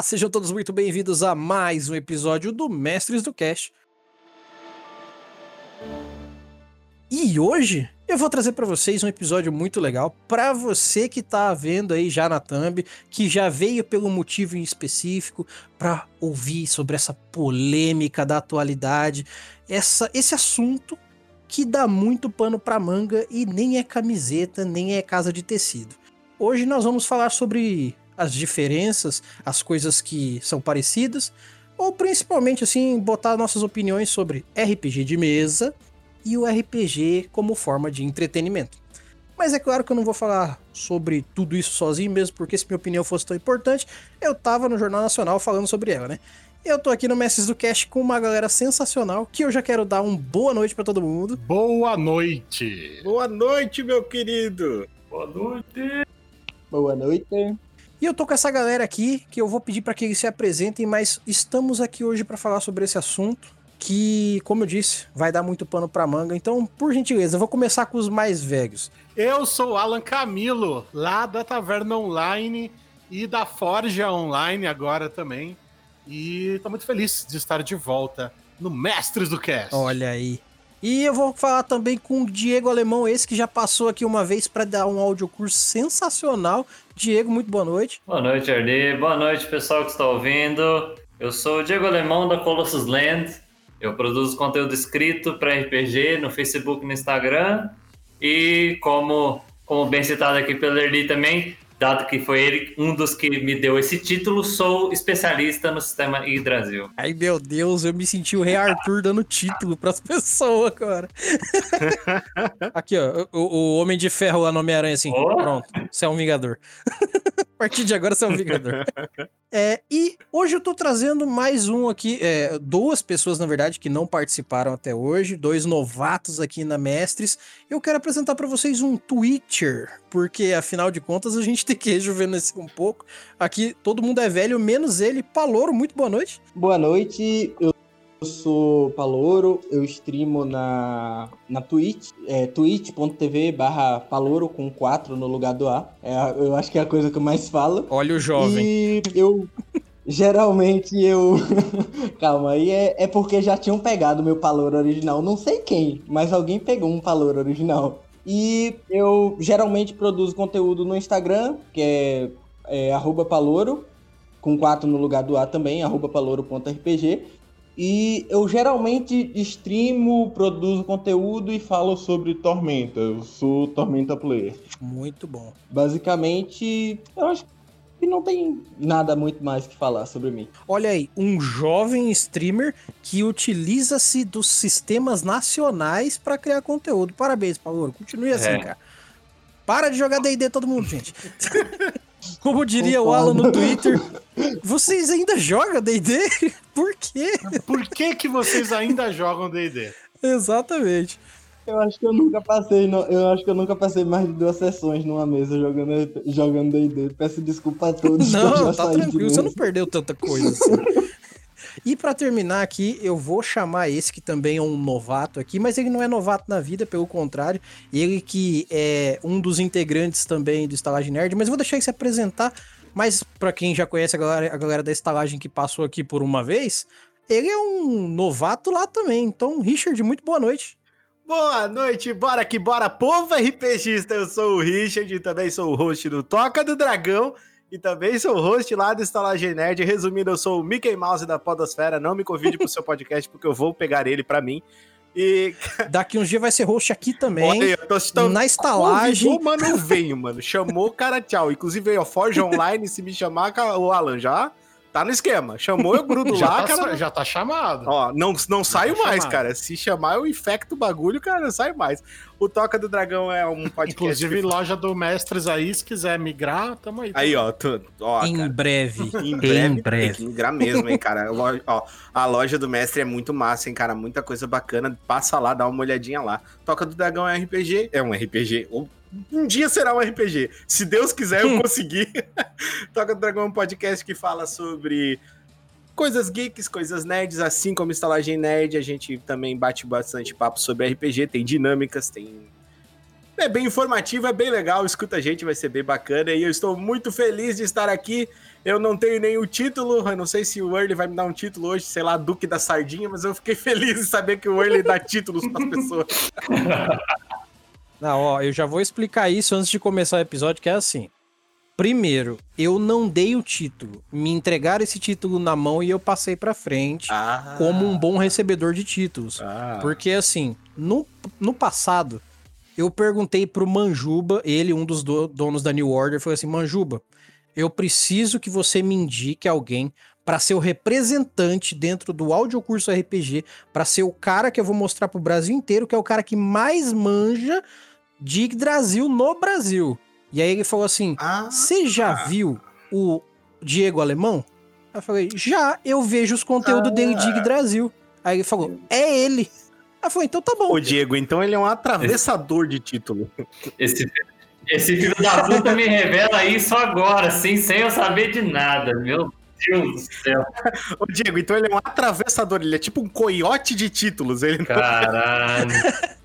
Olá, sejam todos muito bem-vindos a mais um episódio do Mestres do Cast. E hoje eu vou trazer para vocês um episódio muito legal para você que tá vendo aí já na thumb, que já veio pelo motivo em específico para ouvir sobre essa polêmica da atualidade, essa esse assunto que dá muito pano para manga e nem é camiseta, nem é casa de tecido. Hoje nós vamos falar sobre as diferenças, as coisas que são parecidas, ou principalmente assim botar nossas opiniões sobre RPG de mesa e o RPG como forma de entretenimento. Mas é claro que eu não vou falar sobre tudo isso sozinho mesmo, porque se minha opinião fosse tão importante, eu tava no Jornal Nacional falando sobre ela, né? Eu tô aqui no Mestres do Cast com uma galera sensacional, que eu já quero dar um boa noite para todo mundo. Boa noite! Boa noite, meu querido! Boa noite! Boa noite! E eu tô com essa galera aqui, que eu vou pedir para que eles se apresentem, mas estamos aqui hoje para falar sobre esse assunto que, como eu disse, vai dar muito pano pra manga. Então, por gentileza, eu vou começar com os mais velhos. Eu sou o Alan Camilo, lá da Taverna Online e da Forja Online agora também. E tô muito feliz de estar de volta no Mestres do Cast. Olha aí. E eu vou falar também com o Diego Alemão, esse que já passou aqui uma vez para dar um audiocurso sensacional. Diego, muito boa noite. Boa noite, Ardi. Boa noite, pessoal que está ouvindo. Eu sou o Diego Alemão da Colossus Land eu produzo conteúdo escrito para RPG no Facebook e no Instagram. E como, como bem citado aqui pelo Erli também, dado que foi ele um dos que me deu esse título, sou especialista no sistema Yggdrasil. Ai, meu Deus, eu me senti o Rei Arthur dando título para as pessoas, cara. Aqui, ó, o, o, Homem de Ferro lá no Homem-Aranha, assim, oh. pronto, você é um Vingador. A partir de agora você é um Vingador. É, e hoje eu tô trazendo mais um aqui, é, duas pessoas, na verdade, que não participaram até hoje, dois novatos aqui na Mestres. Eu quero apresentar para vocês um Twitcher, porque afinal de contas a gente tem que rejuvenescer um pouco. Aqui todo mundo é velho, menos ele. Palouro, muito boa noite. Boa noite, eu sou Palouro, eu streamo na, na Twitch, é, twitch.tv barra Palouro com 4 no lugar do A. É, eu acho que é a coisa que eu mais falo. Olha o jovem. E eu... Geralmente eu. Calma, aí é, é porque já tinham pegado meu Palouro original. Não sei quem, mas alguém pegou um Palouro original. E eu geralmente produzo conteúdo no Instagram, que é, é arroba Palouro, com 4 no lugar do A também, arroba palouro.rpg. E eu geralmente streamo, produzo conteúdo e falo sobre Tormenta. Eu sou Tormenta Player. Muito bom. Basicamente, eu acho que não tem nada muito mais que falar sobre mim. Olha aí, um jovem streamer que utiliza-se dos sistemas nacionais para criar conteúdo. Parabéns, Paulo. Continue assim, é. cara. Para de jogar D&D todo mundo, gente. Como diria o Alan no Twitter, vocês ainda jogam D&D? Por quê? Por que que vocês ainda jogam D&D? Exatamente. Eu acho que eu nunca passei, não, eu acho que eu nunca passei mais de duas sessões numa mesa jogando jogando D&D. Peço desculpa a todos. Não, tá tranquilo, você não perdeu tanta coisa assim. E para terminar aqui, eu vou chamar esse que também é um novato aqui, mas ele não é novato na vida, pelo contrário. Ele que é um dos integrantes também do Estalagem Nerd, mas eu vou deixar ele se apresentar. Mas para quem já conhece a galera, a galera da Estalagem que passou aqui por uma vez, ele é um novato lá também. Então, Richard, muito boa noite. Boa noite, bora que bora, povo RPGista. Eu sou o Richard também sou o host do Toca do Dragão. E também sou host lá do Estalagem Nerd. Resumindo, eu sou o Mickey Mouse da Podosfera. Não me convide pro seu podcast, porque eu vou pegar ele para mim. E. Daqui uns dias vai ser host aqui também. Olha, eu tô citando... Na estalagem. Convidou, mano, eu venho, mano. Chamou o cara, tchau. Inclusive veio a Forge Online. Se me chamar, o Alan já Tá no esquema. Chamou, eu grudo já lá, tá, cara. Já tá chamado. Ó, não, não saio tá mais, chamado. cara. Se chamar, eu infecto o bagulho, cara, não saio mais. O Toca do Dragão é um podcast. Inclusive, que... loja do Mestres aí, se quiser migrar, tamo aí. Aí, ó. Tu, ó em, cara, breve. em breve. Em breve. Tem que migrar mesmo, hein, cara. ó, a loja do Mestre é muito massa, hein, cara. Muita coisa bacana. Passa lá, dá uma olhadinha lá. Toca do Dragão é RPG. É um RPG um dia será um RPG. Se Deus quiser, eu conseguir. Toca do Dragão é um podcast que fala sobre coisas geeks, coisas nerds, assim como Estalagem Nerd. A gente também bate bastante papo sobre RPG, tem dinâmicas, tem É bem informativo, é bem legal, escuta a gente, vai ser bem bacana. E eu estou muito feliz de estar aqui. Eu não tenho nenhum título, eu não sei se o Early vai me dar um título hoje, sei lá, Duque da Sardinha, mas eu fiquei feliz em saber que o Early dá títulos para as pessoas. Não, ó, eu já vou explicar isso antes de começar o episódio, que é assim. Primeiro, eu não dei o título. Me entregaram esse título na mão e eu passei pra frente Ah, como um bom recebedor de títulos. ah. Porque assim, no, no passado, eu perguntei pro Manjuba, ele, um dos do- donos da New Order, falou assim: Manjuba, eu preciso que você me indique alguém para ser o representante dentro do audiocurso RPG, para ser o cara que eu vou mostrar pro Brasil inteiro, que é o cara que mais manja de Brasil no Brasil. E aí ele falou assim: Ah, você já viu o Diego Alemão? Eu falei, já, eu vejo os conteúdos dele de Brasil. Aí ele falou, é ele. Aí eu falei, então tá bom. Ô, Diego, então ele é um atravessador de título. Esse, esse filho da puta me revela isso agora, assim, sem eu saber de nada. Meu Deus do céu. Ô, Diego, então ele é um atravessador, ele é tipo um coiote de títulos. Ele Caralho. Não,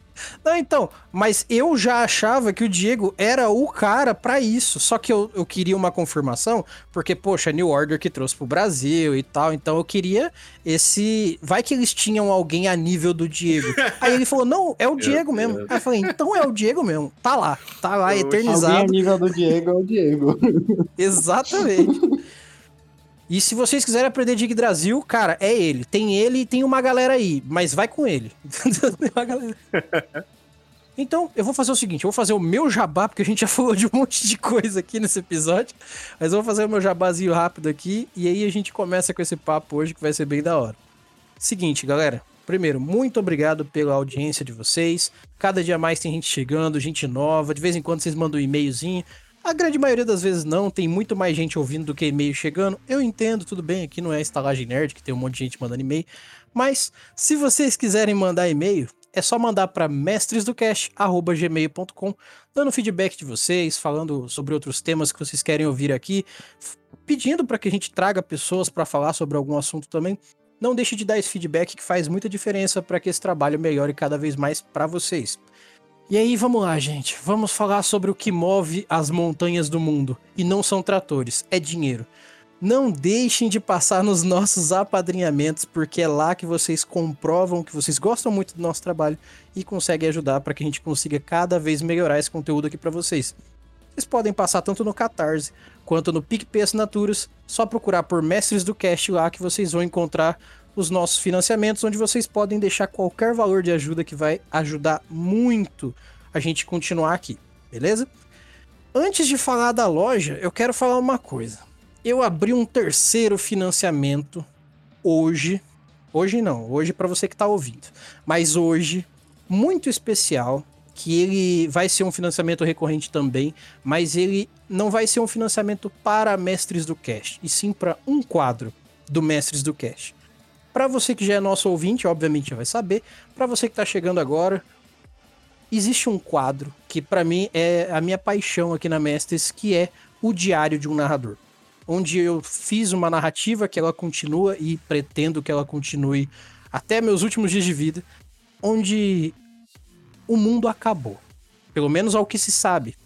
então, mas eu já achava que o Diego era o cara pra isso. Só que eu, eu queria uma confirmação, porque, poxa, New Order que trouxe pro Brasil e tal. Então eu queria esse. Vai que eles tinham alguém a nível do Diego. Aí ele falou: não, é o Diego mesmo. Aí eu falei: então é o Diego mesmo. Tá lá, tá lá, Eu- Alguém a eternizado. nível do Diego é o Diego. Exatamente. E se vocês quiserem aprender de Brasil, cara, é ele. Tem ele e tem uma galera aí, mas vai com ele. Então, eu vou fazer o seguinte, eu vou fazer o meu jabá, porque a gente já falou de um monte de coisa aqui nesse episódio, mas eu vou fazer o meu jabazinho rápido aqui, e aí a gente começa com esse papo hoje, que vai ser bem da hora. Seguinte, galera, primeiro, muito obrigado pela audiência de vocês, cada dia mais tem gente chegando, gente nova, de vez em quando vocês mandam um e-mailzinho, a grande maioria das vezes não, tem muito mais gente ouvindo do que e-mail chegando. Eu entendo, tudo bem, aqui não é estalagem nerd, que tem um monte de gente mandando e-mail. Mas se vocês quiserem mandar e-mail, é só mandar para mestresdocast@gmail.com, dando feedback de vocês, falando sobre outros temas que vocês querem ouvir aqui, pedindo para que a gente traga pessoas para falar sobre algum assunto também. Não deixe de dar esse feedback que faz muita diferença para que esse trabalho melhore cada vez mais para vocês. E aí, vamos lá, gente. Vamos falar sobre o que move as montanhas do mundo. E não são tratores, é dinheiro. Não deixem de passar nos nossos apadrinhamentos, porque é lá que vocês comprovam que vocês gostam muito do nosso trabalho e conseguem ajudar para que a gente consiga cada vez melhorar esse conteúdo aqui para vocês. Vocês podem passar tanto no Catarse quanto no PicPay Assinaturas, só procurar por Mestres do Cast lá que vocês vão encontrar os nossos financiamentos, onde vocês podem deixar qualquer valor de ajuda que vai ajudar muito a gente continuar aqui, beleza? Antes de falar da loja, eu quero falar uma coisa. Eu abri um terceiro financiamento hoje. Hoje não, hoje para você que tá ouvindo. Mas hoje, muito especial, que ele vai ser um financiamento recorrente também, mas ele não vai ser um financiamento para Mestres do Cast, e sim para um quadro do Mestres do Cast. Para você que já é nosso ouvinte, obviamente já vai saber. Para você que tá chegando agora, existe um quadro que para mim é a minha paixão aqui na Mestres, que é o Diário de um Narrador. Onde eu fiz uma narrativa que ela continua e pretendo que ela continue até meus últimos dias de vida, onde o mundo acabou. Pelo menos ao que se sabe.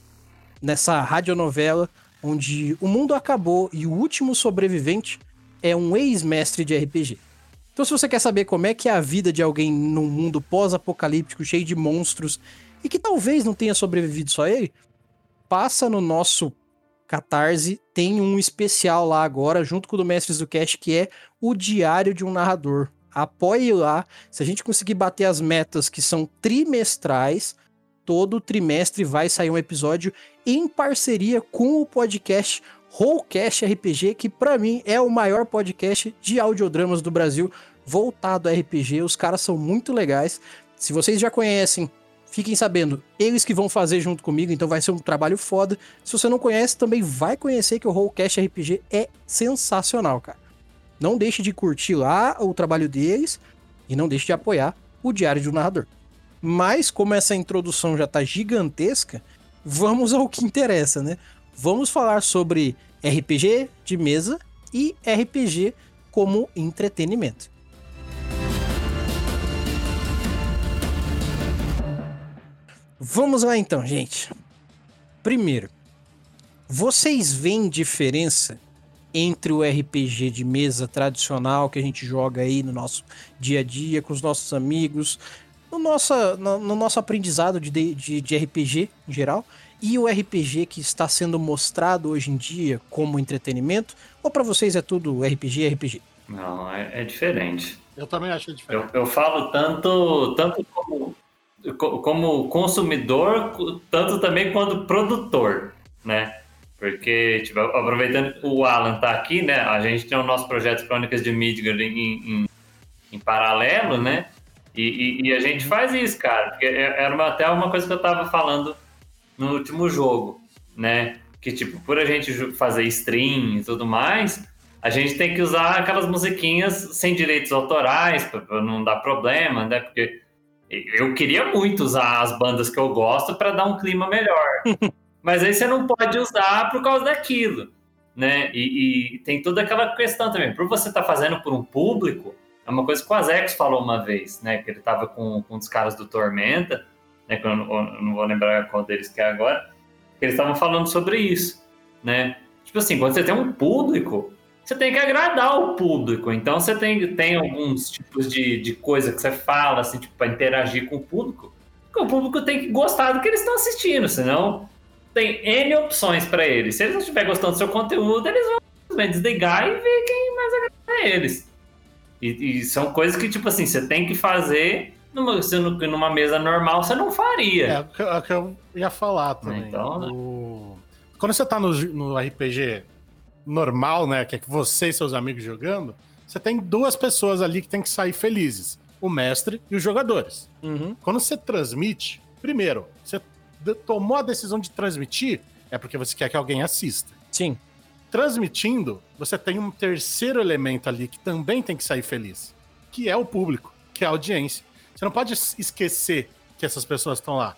Nessa radionovela, onde o mundo acabou e o último sobrevivente é um ex-mestre de RPG. Então, se você quer saber como é que é a vida de alguém num mundo pós-apocalíptico cheio de monstros e que talvez não tenha sobrevivido só ele, passa no nosso Catarse, tem um especial lá agora, junto com o do Mestres do Cast, que é o Diário de um Narrador. Apoie lá. Se a gente conseguir bater as metas que são trimestrais, todo trimestre vai sair um episódio em parceria com o podcast Rollcast RPG, que para mim é o maior podcast de audiodramas do Brasil voltado a RPG. Os caras são muito legais. Se vocês já conhecem, fiquem sabendo, eles que vão fazer junto comigo, então vai ser um trabalho foda. Se você não conhece, também vai conhecer que o Rollcast RPG é sensacional, cara. Não deixe de curtir lá o trabalho deles e não deixe de apoiar o Diário de um Narrador. Mas como essa introdução já tá gigantesca, vamos ao que interessa, né? Vamos falar sobre RPG de mesa e RPG como entretenimento. Vamos lá então, gente. Primeiro, vocês veem diferença entre o RPG de mesa tradicional que a gente joga aí no nosso dia a dia com os nossos amigos, no, no, no nosso aprendizado de, de, de RPG em geral, e o RPG que está sendo mostrado hoje em dia como entretenimento? Ou para vocês é tudo RPG, RPG? Não, é, é diferente. Eu também acho diferente. Eu, eu falo tanto, tanto como, como consumidor, tanto também quanto produtor, né? Porque, tipo, aproveitando que o Alan tá aqui, né? A gente tem o nosso projeto Crônicas de Midgard em, em, em paralelo, né? E, e, e, a gente faz isso, cara. Porque é, era uma, até uma coisa que eu tava falando no último jogo, né? Que, tipo, por a gente fazer stream e tudo mais, a gente tem que usar aquelas musiquinhas sem direitos autorais, para não dar problema, né? Porque eu queria muito usar as bandas que eu gosto para dar um clima melhor. Mas aí você não pode usar por causa daquilo, né? E, e tem toda aquela questão também. Por você estar tá fazendo por um público, é uma coisa que o Azex falou uma vez, né? Que ele estava com, com um dos caras do Tormenta, né? Que eu não, vou lembrar qual deles que é agora. Que eles estavam falando sobre isso, né? Tipo assim, quando você tem um público, você tem que agradar o público. Então você tem, tem alguns tipos de, de coisa que você fala, assim, tipo, para interagir com o público. Porque o público tem que gostar do que eles estão assistindo, senão tem N opções para eles. Se eles não estiverem gostando do seu conteúdo, eles vão desligar e ver quem mais agrada a eles. E, e, são coisas que, tipo assim, você tem que fazer numa, numa mesa normal, você não faria. É, é o que eu ia falar também. Então, o... Quando você tá no, no RPG normal, né, que é que você e seus amigos jogando, você tem duas pessoas ali que tem que sair felizes: o mestre e os jogadores. Uhum. Quando você transmite, primeiro, você tomou a decisão de transmitir, é porque você quer que alguém assista. Sim. Transmitindo, você tem um terceiro elemento ali que também tem que sair feliz, que é o público, que é a audiência. Você não pode esquecer que essas pessoas estão lá.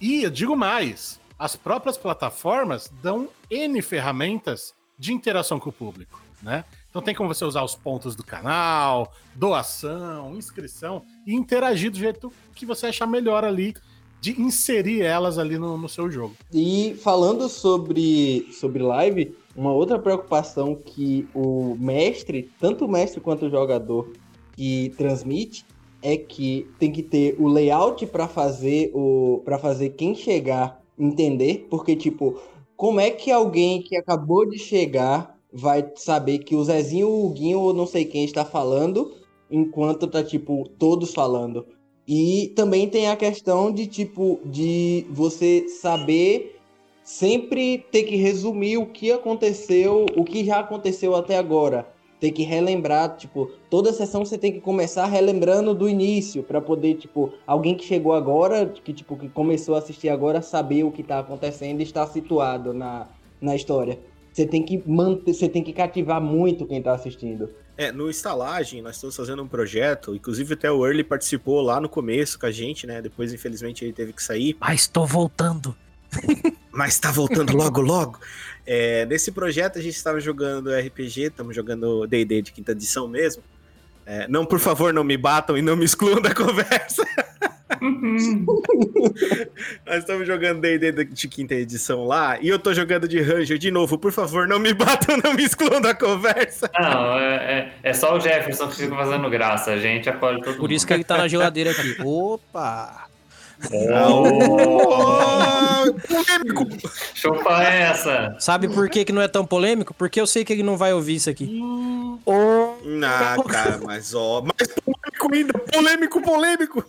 E eu digo mais, as próprias plataformas dão N ferramentas de interação com o público, né? Então tem como você usar os pontos do canal, doação, inscrição e interagir do jeito que você achar melhor ali de inserir elas ali no, no seu jogo. E falando sobre, sobre live, uma outra preocupação que o mestre, tanto o mestre quanto o jogador que transmite, é que tem que ter o layout para fazer o para fazer quem chegar entender, porque tipo, como é que alguém que acabou de chegar vai saber que o Zezinho, o Guinho ou não sei quem está falando, enquanto tá tipo todos falando? E também tem a questão de tipo de você saber sempre ter que resumir o que aconteceu, o que já aconteceu até agora. Ter que relembrar, tipo, toda sessão você tem que começar relembrando do início para poder, tipo, alguém que chegou agora, que tipo que começou a assistir agora saber o que tá acontecendo e estar situado na, na história. Você tem que manter, você tem que cativar muito quem tá assistindo. É, no Estalagem, nós estamos fazendo um projeto, inclusive até o Early participou lá no começo com a gente, né? Depois, infelizmente, ele teve que sair. Mas estou voltando. Mas tá voltando logo, logo. É, nesse projeto a gente estava jogando RPG, estamos jogando D&D de quinta edição mesmo. É, não, por favor, não me batam e não me excluam da conversa. Nós estamos jogando D&D de quinta edição lá e eu tô jogando de Ranger de novo. Por favor, não me batam, não me excluam da conversa. Não, é, é, é só o Jefferson que fica fazendo graça. A gente acolhe todo Por mundo. isso que ele tá na geladeira aqui. Opa! Oh! polêmico! Chupa essa! Sabe por que, que não é tão polêmico? Porque eu sei que ele não vai ouvir isso aqui. Oh. Ah, cara, mas ó. Mais polêmico ainda! Polêmico, polêmico!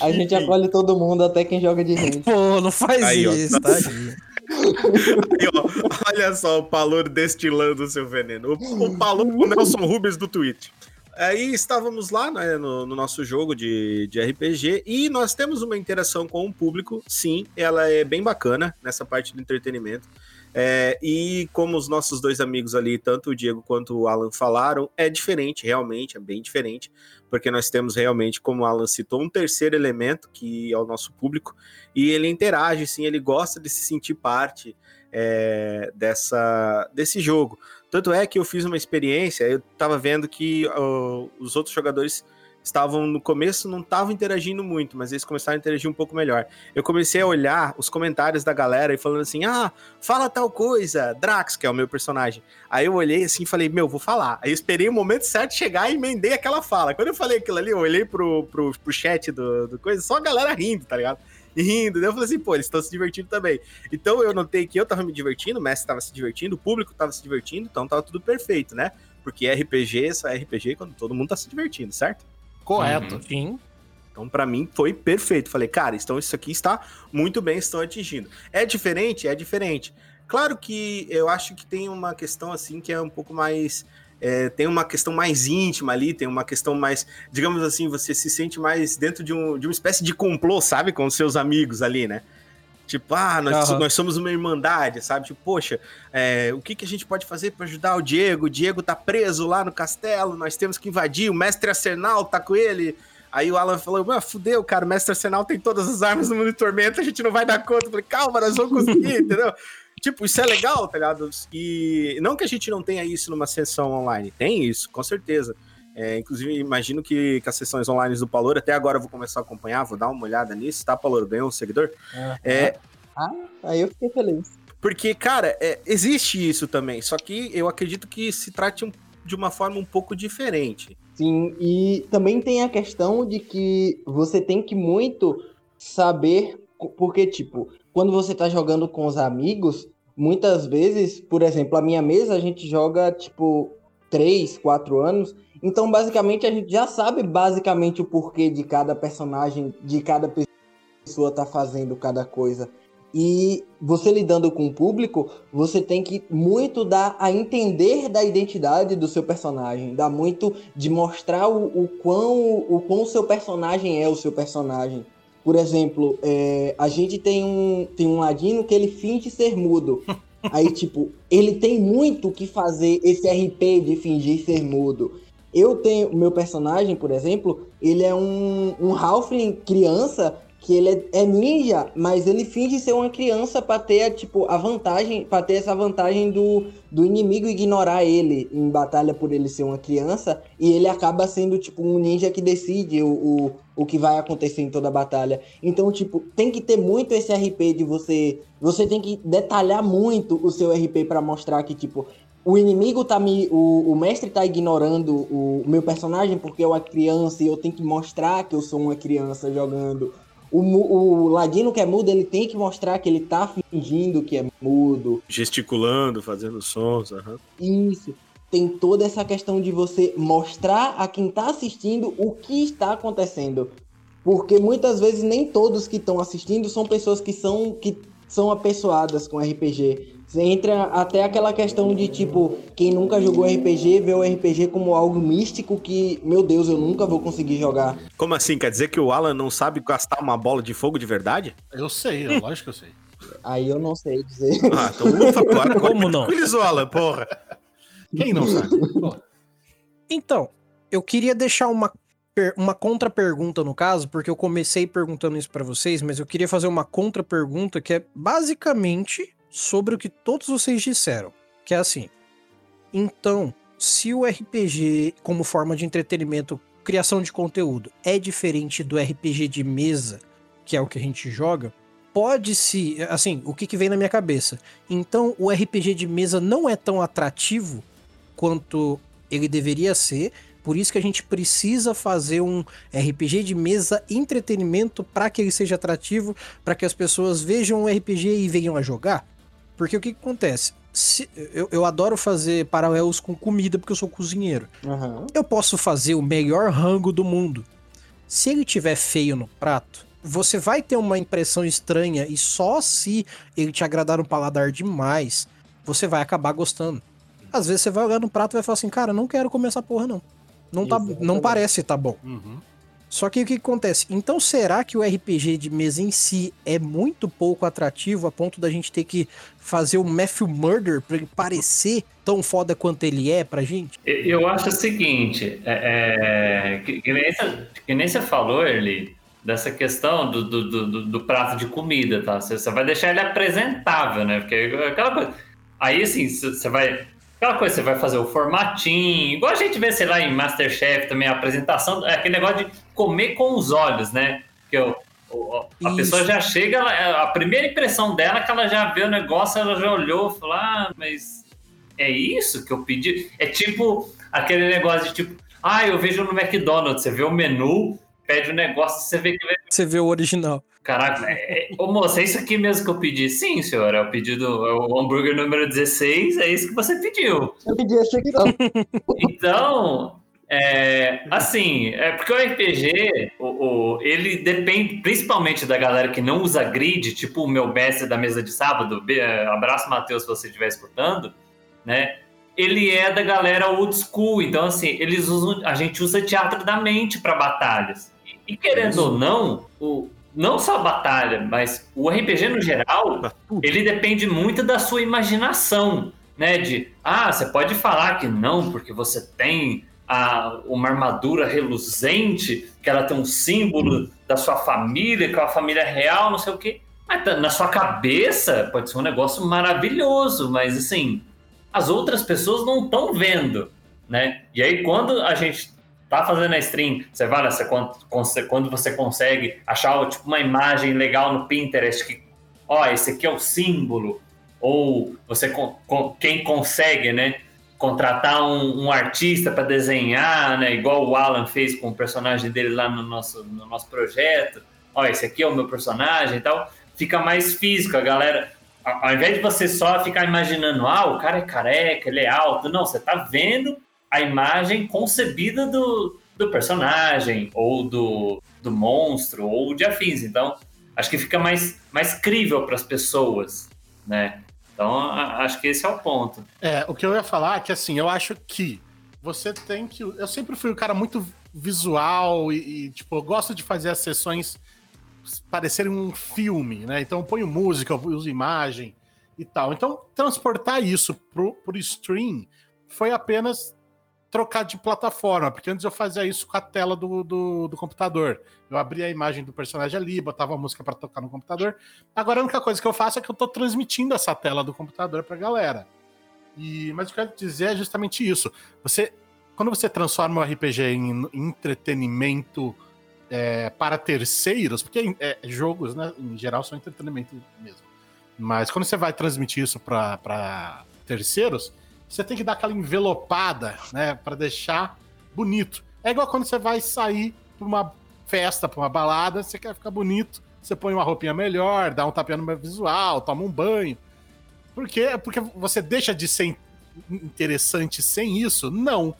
A gente acolhe todo mundo, até quem joga de gente. Pô, não faz Aí, isso, tá? Aí, ó, olha só o Palor destilando o seu veneno. O, o Palor, o Nelson Rubens do Twitch. Aí estávamos lá né, no, no, nosso jogo de, de RPG e nós temos uma interação com o público, sim, ela é bem bacana nessa parte do entretenimento. É, e como os nossos dois amigos ali, tanto o Diego quanto o Alan falaram, é diferente, realmente, é bem diferente, porque nós temos realmente, como o Alan citou, um terceiro elemento que é o nosso público, e ele interage, sim, ele gosta de se sentir parte é, dessa, desse jogo. Tanto é que eu fiz uma experiência, eu estava vendo que os outros jogadores estavam no começo não estavam interagindo muito, mas eles começaram a interagir um pouco melhor. Eu comecei a olhar os comentários da galera e falando assim: "Ah, fala tal coisa, Drax, que é o meu personagem". Aí eu olhei assim e falei: "Meu, vou falar". Aí eu esperei o momento certo chegar e emendei aquela fala. Quando eu falei aquilo ali, eu olhei pro, pro, pro chat do, do coisa, só a galera rindo, tá ligado? E rindo, daí eu falei assim, pô, eles estão se divertindo também. Então eu notei que eu tava me divertindo, o mestre tava se divertindo, o público tava se divertindo, então tava tudo perfeito, né? Porque RPG só é RPG quando todo mundo tá se divertindo, certo? Correto. Uhum. Sim. Então, pra mim, foi perfeito. Falei, cara, então isso aqui está muito bem, estão atingindo. É diferente? É diferente. Claro que eu acho que tem uma questão assim que é um pouco mais. É, tem uma questão mais íntima ali, tem uma questão mais, digamos assim, você se sente mais dentro de, um, de uma espécie de complô, sabe? Com os seus amigos ali, né? Tipo, ah, nós, Aham. nós somos uma irmandade, sabe? Tipo, poxa, é, o que, que a gente pode fazer para ajudar o Diego? O Diego tá preso lá no castelo, nós temos que invadir, o mestre Arsenal tá com ele. Aí o Alan falou, mano, fudeu, cara, o mestre Arsenal tem todas as armas do mundo de tormenta, a gente não vai dar conta. Eu falei, calma, nós vamos conseguir, entendeu? Tipo, isso é legal, tá ligado? E não que a gente não tenha isso numa sessão online, tem isso, com certeza. É, inclusive, imagino que, que as sessões online do Palor, até agora eu vou começar a acompanhar, vou dar uma olhada nisso, tá, Palor? Ganhou um seguidor? É, Aí eu fiquei feliz. porque, cara, é, existe isso também, só que eu acredito que se trate um- de uma forma um pouco diferente. Sim, e também tem a questão de que você tem que muito saber, porque, tipo, quando você tá jogando com os amigos, muitas vezes, por exemplo, a minha mesa a gente joga, tipo, 3, 4 anos, então basicamente a gente já sabe basicamente o porquê de cada personagem, de cada pessoa tá fazendo cada coisa. E você lidando com o público, você tem que muito dar a entender da identidade do seu personagem, dá muito de mostrar o, o quão o quão o seu personagem é o seu personagem. Por exemplo, é, a gente tem um, tem um ladino que ele finge ser mudo. Aí, tipo, ele tem muito o que fazer esse RP de fingir ser mudo. Eu tenho, o meu personagem, por exemplo, ele é um, um Halfling criança que ele é, é ninja, mas ele finge ser uma criança pra ter, tipo, a vantagem, para ter essa vantagem do, do inimigo ignorar ele em batalha por ele ser uma criança, e ele acaba sendo, tipo, um ninja que decide o, o, o que vai acontecer em toda a batalha. Então, tipo, tem que ter muito esse RP de você. Você tem que detalhar muito o seu RP pra mostrar que, tipo, o inimigo tá me. O, o mestre tá ignorando o, o meu personagem porque é uma criança e eu tenho que mostrar que eu sou uma criança jogando. O, o ladino que é mudo, ele tem que mostrar que ele tá fingindo que é mudo. Gesticulando, fazendo sons, aham. Isso. Tem toda essa questão de você mostrar a quem tá assistindo o que está acontecendo. Porque muitas vezes nem todos que estão assistindo são pessoas que são que são apessoadas com RPG. Você entra até aquela questão de tipo, quem nunca jogou RPG vê o RPG como algo místico que, meu Deus, eu nunca vou conseguir jogar. Como assim? Quer dizer que o Alan não sabe gastar uma bola de fogo de verdade? Eu sei, eu- lógico que eu sei. Aí eu não sei dizer. Ah, então ufa, agora Como não? Tranquilizou, Alan, porra. Quem não sabe? Então, eu queria deixar uma, uma contra-pergunta no caso, porque eu comecei perguntando isso pra vocês, mas eu queria fazer uma contra-pergunta que é basicamente sobre o que todos vocês disseram. Que é assim. Então, se o RPG, como forma de entretenimento, criação de conteúdo, é diferente do RPG de mesa, que é o que a gente joga, pode-se. Assim, o que, que vem na minha cabeça? Então, o RPG de mesa não é tão atrativo quanto ele deveria ser. Por isso que a gente precisa fazer um RPG de mesa entretenimento para que ele seja atrativo, para que as pessoas vejam o RPG e venham a jogar. Porque o que, que acontece? Se- eu, eu adoro fazer paralelos com comida porque eu sou cozinheiro. Aham. Eu posso fazer o melhor rango do mundo. Se ele tiver feio no prato, você vai ter uma impressão estranha e só se ele te agradar no paladar demais, você vai acabar gostando. Às vezes você vai olhar no prato e vai falar assim, cara, não quero comer essa porra não. Não, tá, não parece tá bom. uhum. Só que o que acontece? Então será que o RPG de mesa em si é muito pouco atrativo a ponto da gente ter que fazer o Matthew Murder pra ele parecer tão foda quanto ele é pra gente? Eu acho o seguinte, é, é, que, que nem você, que nem você falou, Erli, dessa questão do, do, do- do- prato de comida, tá? Você, você vai deixar ele apresentável, né? Porque é aquela coisa. Aí, assim, você vai. Aquela coisa, você vai fazer o formatinho, igual a gente vê, sei lá, em Masterchef também, a apresentação, é aquele negócio de comer com os olhos, né? Que eu, a Isso. pessoa já chega, ela- a primeira impressão dela é que ela já vê o negócio, ela já olhou e falou, ah, mas é isso que eu pedi? É tipo aquele negócio de tipo, ah, eu vejo no McDonald's, você vê o menu, pede o negócio, você vê que Você vê o original. Caraca, é, é, ô moça, é isso aqui mesmo que eu pedi? Sim, senhor, é o pedido, é o hambúrguer número 16, é isso que você pediu. Eu pedi esse aqui não. Então, é, assim, é porque o RPG, o, o- ele depende principalmente da galera que não usa grid, tipo o meu mestre da mesa de sábado, abraço Matheus se você estiver escutando, né? Ele é da galera old school, então assim, eles usam, a gente usa teatro da mente para batalhas. E, querendo ou não, o, não só a batalha, mas o RPG no geral, ele depende muito da sua imaginação, né? De, ah, você pode falar que não, porque você tem a, uma armadura reluzente, que ela tem um símbolo da sua família, que é uma família real, não sei o quê. Mas tá- na sua cabeça pode ser um negócio maravilhoso, mas assim, as outras pessoas não estão vendo, né? E aí quando a gente tá fazendo a stream, você vai você, quando, quando você consegue achar tipo, uma imagem legal no Pinterest que, ó, esse aqui é o símbolo, ou você quem consegue, né, contratar um, um artista para desenhar, né, igual o Alan fez com o personagem dele lá no nosso, no nosso projeto. Ó, esse aqui é o meu personagem e tal. Fica mais físico, a galera. Ao invés de você só ficar imaginando, ah, o cara é careca, ele é alto. Não, você tá vendo a imagem concebida do, do personagem, ou do, do monstro, ou de afins. Então, acho que fica mais, mais crível para as pessoas, né? Então, acho que esse é o ponto. É, o que eu ia falar é que assim, eu acho que você tem que. Eu sempre fui um cara muito visual e, e, tipo, eu gosto de fazer as sessões parecerem um filme, né? Então eu ponho música, eu uso imagem e tal. Então, transportar isso pro, pro stream foi apenas trocar de plataforma, porque antes eu fazia isso com a tela do, do, do computador. Eu abria a imagem do personagem ali, botava a música para tocar no computador. Agora a única coisa que eu faço é que eu tô transmitindo essa tela do computador pra galera. E, mas o que eu quero dizer é justamente isso. Você, quando você transforma o RPG em entretenimento é, para terceiros, porque é, jogos, né, em geral, são entretenimento mesmo. Mas quando você vai transmitir isso para terceiros, você tem que dar aquela envelopada, né, para deixar bonito. É igual quando você vai sair para uma festa, para uma balada, você quer ficar bonito, você põe uma roupinha melhor, dá um tapinha no visual, toma um banho. Por quê? Porque você deixa de ser interessante sem isso? Não.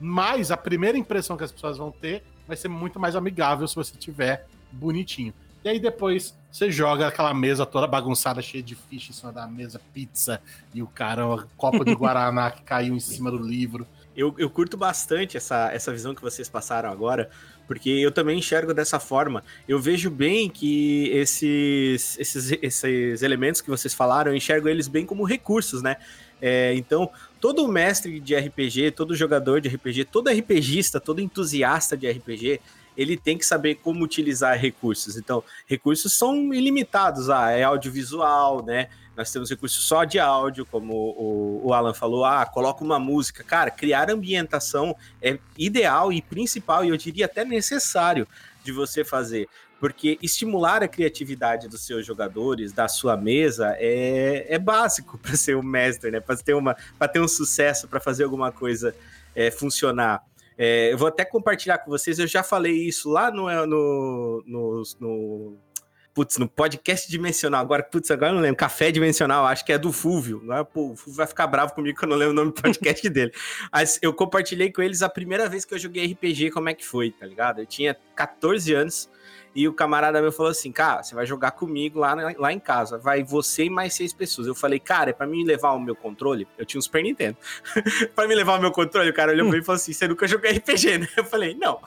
Mas a primeira impressão que as pessoas vão ter vai ser muito mais amigável se você tiver bonitinho. E aí depois você joga aquela mesa toda bagunçada, cheia de ficha em cima da mesa, pizza, e o cara, um copo de Guaraná que caiu em cima do livro. Eu, eu curto bastante essa, essa visão que vocês passaram agora, porque eu também enxergo dessa forma. Eu vejo bem que esses, esses, esses elementos que vocês falaram, eu enxergo eles bem como recursos, né? É, então, todo mestre de RPG, todo jogador de RPG, todo RPGista, todo entusiasta de RPG, ele tem que saber como utilizar recursos. Então, recursos são ilimitados. Ah, é audiovisual, né? Nós temos recursos só de áudio, como o, o Alan falou. Ah, coloca uma música. Cara, criar ambientação é ideal e principal, e eu diria até necessário de você fazer. Porque estimular a criatividade dos seus jogadores, da sua mesa, é, é básico para ser um mestre, né? Para ter, uma, ter um sucesso, para fazer alguma coisa é, funcionar. É, eu vou até compartilhar com vocês, eu já falei isso lá no, no, no, no putz, no podcast dimensional, agora, putz, agora eu não lembro, Café Dimensional, acho que é do não é? Pô, o Fúvio vai ficar bravo comigo que eu não lembro o nome do podcast dele. Mas eu compartilhei com eles a primeira vez que eu joguei RPG, como é que foi, tá ligado? Eu tinha 14 anos e o camarada meu falou assim, cara, você vai jogar comigo lá, lá em casa, vai você e mais seis pessoas. Eu falei, cara, é pra mim levar o meu controle? Eu tinha um Super Nintendo. pra mim levar o meu controle, o cara olhou pra mim e falou assim, você nunca jogou RPG, né? Eu falei, não.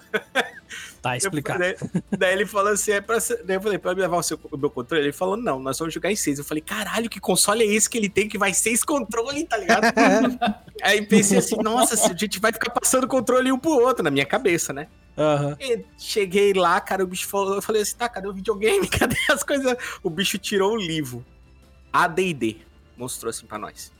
Tá explicado. Eu, daí, daí, ele falou assim, é pra, daí eu falei, pra me levar o, seu, o, meu controle? Ele falou, não, nós vamos jogar em seis. Eu falei, caralho, que console é esse que ele tem que vai seis controles, tá ligado? Aí pensei assim, nossa, a gente vai ficar passando controle um pro outro, na minha cabeça, né? Uhum. Cheguei lá, cara, o bicho falou, eu falei assim, tá, cadê o videogame? Cadê as coisas? O bicho tirou o livro. AD&D. Mostrou assim pra nós.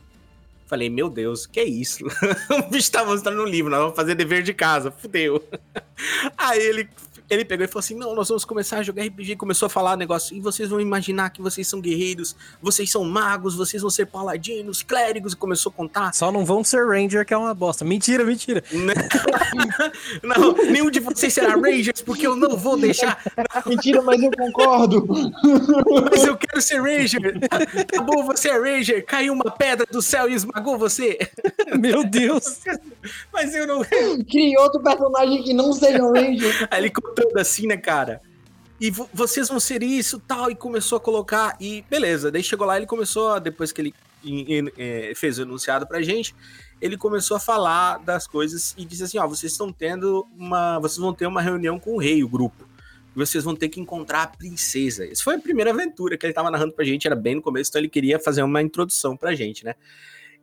Falei, meu Deus, que é isso? o bicho tá mostrando um livro, nós vamos fazer dever de casa, fudeu. Aí ele ele pegou e falou assim: Não, nós vamos começar a jogar RPG. Começou a falar negócio. E vocês vão imaginar que vocês são guerreiros, vocês são magos, vocês vão ser paladinos, clérigos. E começou a contar. Só não vão ser Ranger, que é uma bosta. Mentira, mentira. não, nenhum de vocês será Rangers, porque eu não vou deixar. mentira, mas eu concordo. mas eu quero ser Ranger. Tá bom, você é Ranger. Caiu uma pedra do céu e esmagou você. Meu Deus. mas eu não. Crie outro personagem que não seja um Ranger. Aí ele contou assim, né, cara? E vocês vão ser isso tal. E começou a colocar. E beleza, daí chegou lá, ele começou, depois que ele é, fez o enunciado pra gente, ele começou a falar das coisas e disse assim: ó, vocês estão tendo uma. Vocês vão ter uma reunião com o rei, o grupo. Vocês vão ter que encontrar a princesa. Essa foi a primeira aventura que ele tava narrando pra gente, era bem no começo, então ele queria fazer uma introdução pra gente, né?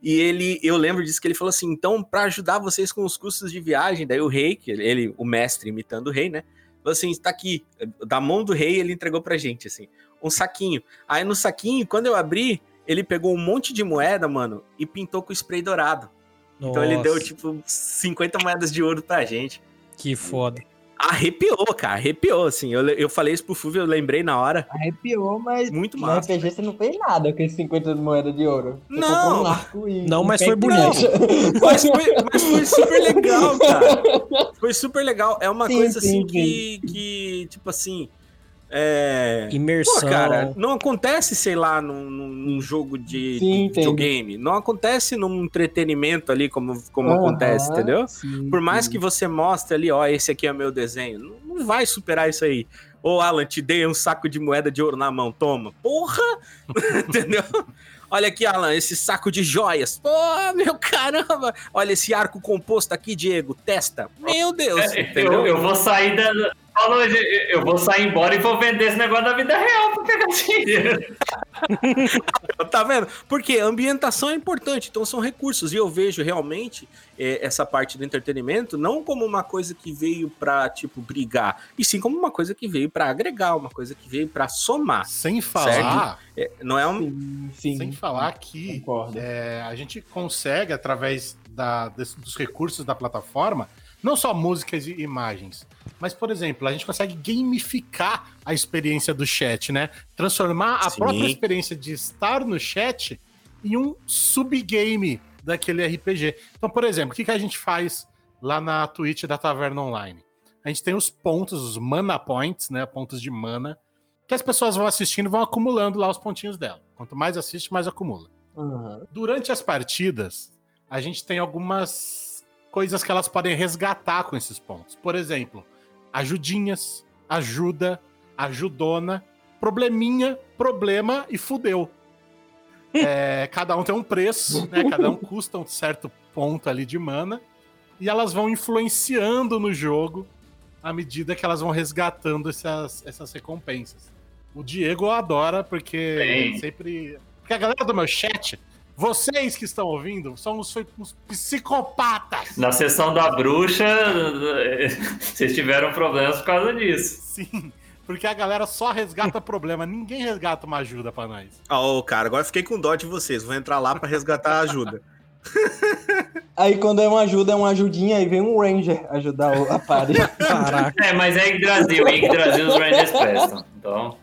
E ele, eu lembro disso que ele falou assim: então, para ajudar vocês com os custos de viagem, daí o rei, que ele, o mestre imitando o rei, né? Assim, está aqui, da mão do rei, ele entregou pra gente, assim, um saquinho. Aí no saquinho, quando eu abri, ele pegou um monte de moeda, mano, e pintou com spray dourado. Nossa. Então ele deu, tipo, 50 moedas de ouro pra gente. Que foda. Arrepiou, cara, arrepiou, assim. Eu, eu falei isso pro Fulvio, eu lembrei na hora. Arrepiou, mas muito massa. No RPG você não fez nada com esses 50 moedas de ouro. Você não! Um arco e não, mas foi bonito. mas, foi, mas foi super legal, cara. Foi super legal. É uma sim, coisa sim, assim sim. Que, que, tipo assim, é... Imersão. Pô, cara, não acontece, sei lá, num, num jogo de, Sim, de videogame. Não acontece num entretenimento ali como, como uhum, acontece, entendeu? Sim, Por mais sim. que você mostre ali, ó, esse aqui é meu desenho, não, não vai superar isso aí. Ô, Alan, te dei um saco de moeda de ouro na mão, toma. Porra! entendeu? Olha aqui, Alan, esse saco de joias. Pô, meu caramba! Olha esse arco composto aqui, Diego. Testa. Meu Deus. É, eu, eu, vou sair da, falou, eu vou sair embora e vou vender esse negócio da vida real pra pegar dinheiro. tá vendo? Porque a ambientação é importante, então são recursos. E eu vejo realmente é, essa parte do entretenimento não como uma coisa que veio pra, tipo, brigar, e sim como uma coisa que veio pra agregar, uma coisa que veio pra somar. Sem falar. É, não é um. Sim, sim. Sem falar que é, a gente consegue, através da, dos recursos da plataforma, não só músicas e imagens, mas, por exemplo, a gente consegue gamificar a experiência do chat, né? Transformar a Sim. própria experiência de estar no chat em um subgame daquele RPG. Então, por exemplo, o que, que a gente faz lá na Twitch da Taverna Online? A gente tem os pontos, os mana points, né? Pontos de mana, que as pessoas vão assistindo e vão acumulando lá os pontinhos dela. Quanto mais assiste, mais acumula. Uhum. Durante as partidas, a gente tem algumas coisas que elas podem resgatar com esses pontos. Por exemplo, ajudinhas, ajuda, ajudona, probleminha, problema e fudeu. É, cada um tem um preço, né? Cada um custa um certo ponto ali de mana. E elas vão influenciando no jogo à medida que elas vão resgatando essas, essas recompensas. O Diego adora, porque sempre. Porque a galera do meu chat vocês que estão ouvindo são os, os psicopatas. Na sessão da bruxa, vocês tiveram problemas por causa disso. Sim. Porque a galera só resgata problema, ninguém resgata uma ajuda para nós. Ô, oh, cara, agora fiquei com dó de vocês. Vou entrar lá para resgatar a ajuda. Aí quando é uma ajuda, é uma ajudinha, aí vem um Ranger ajudar a party. Caraca. É, mas é Yggdrasil. Em Yggdrasil os Rangers prestam. Então.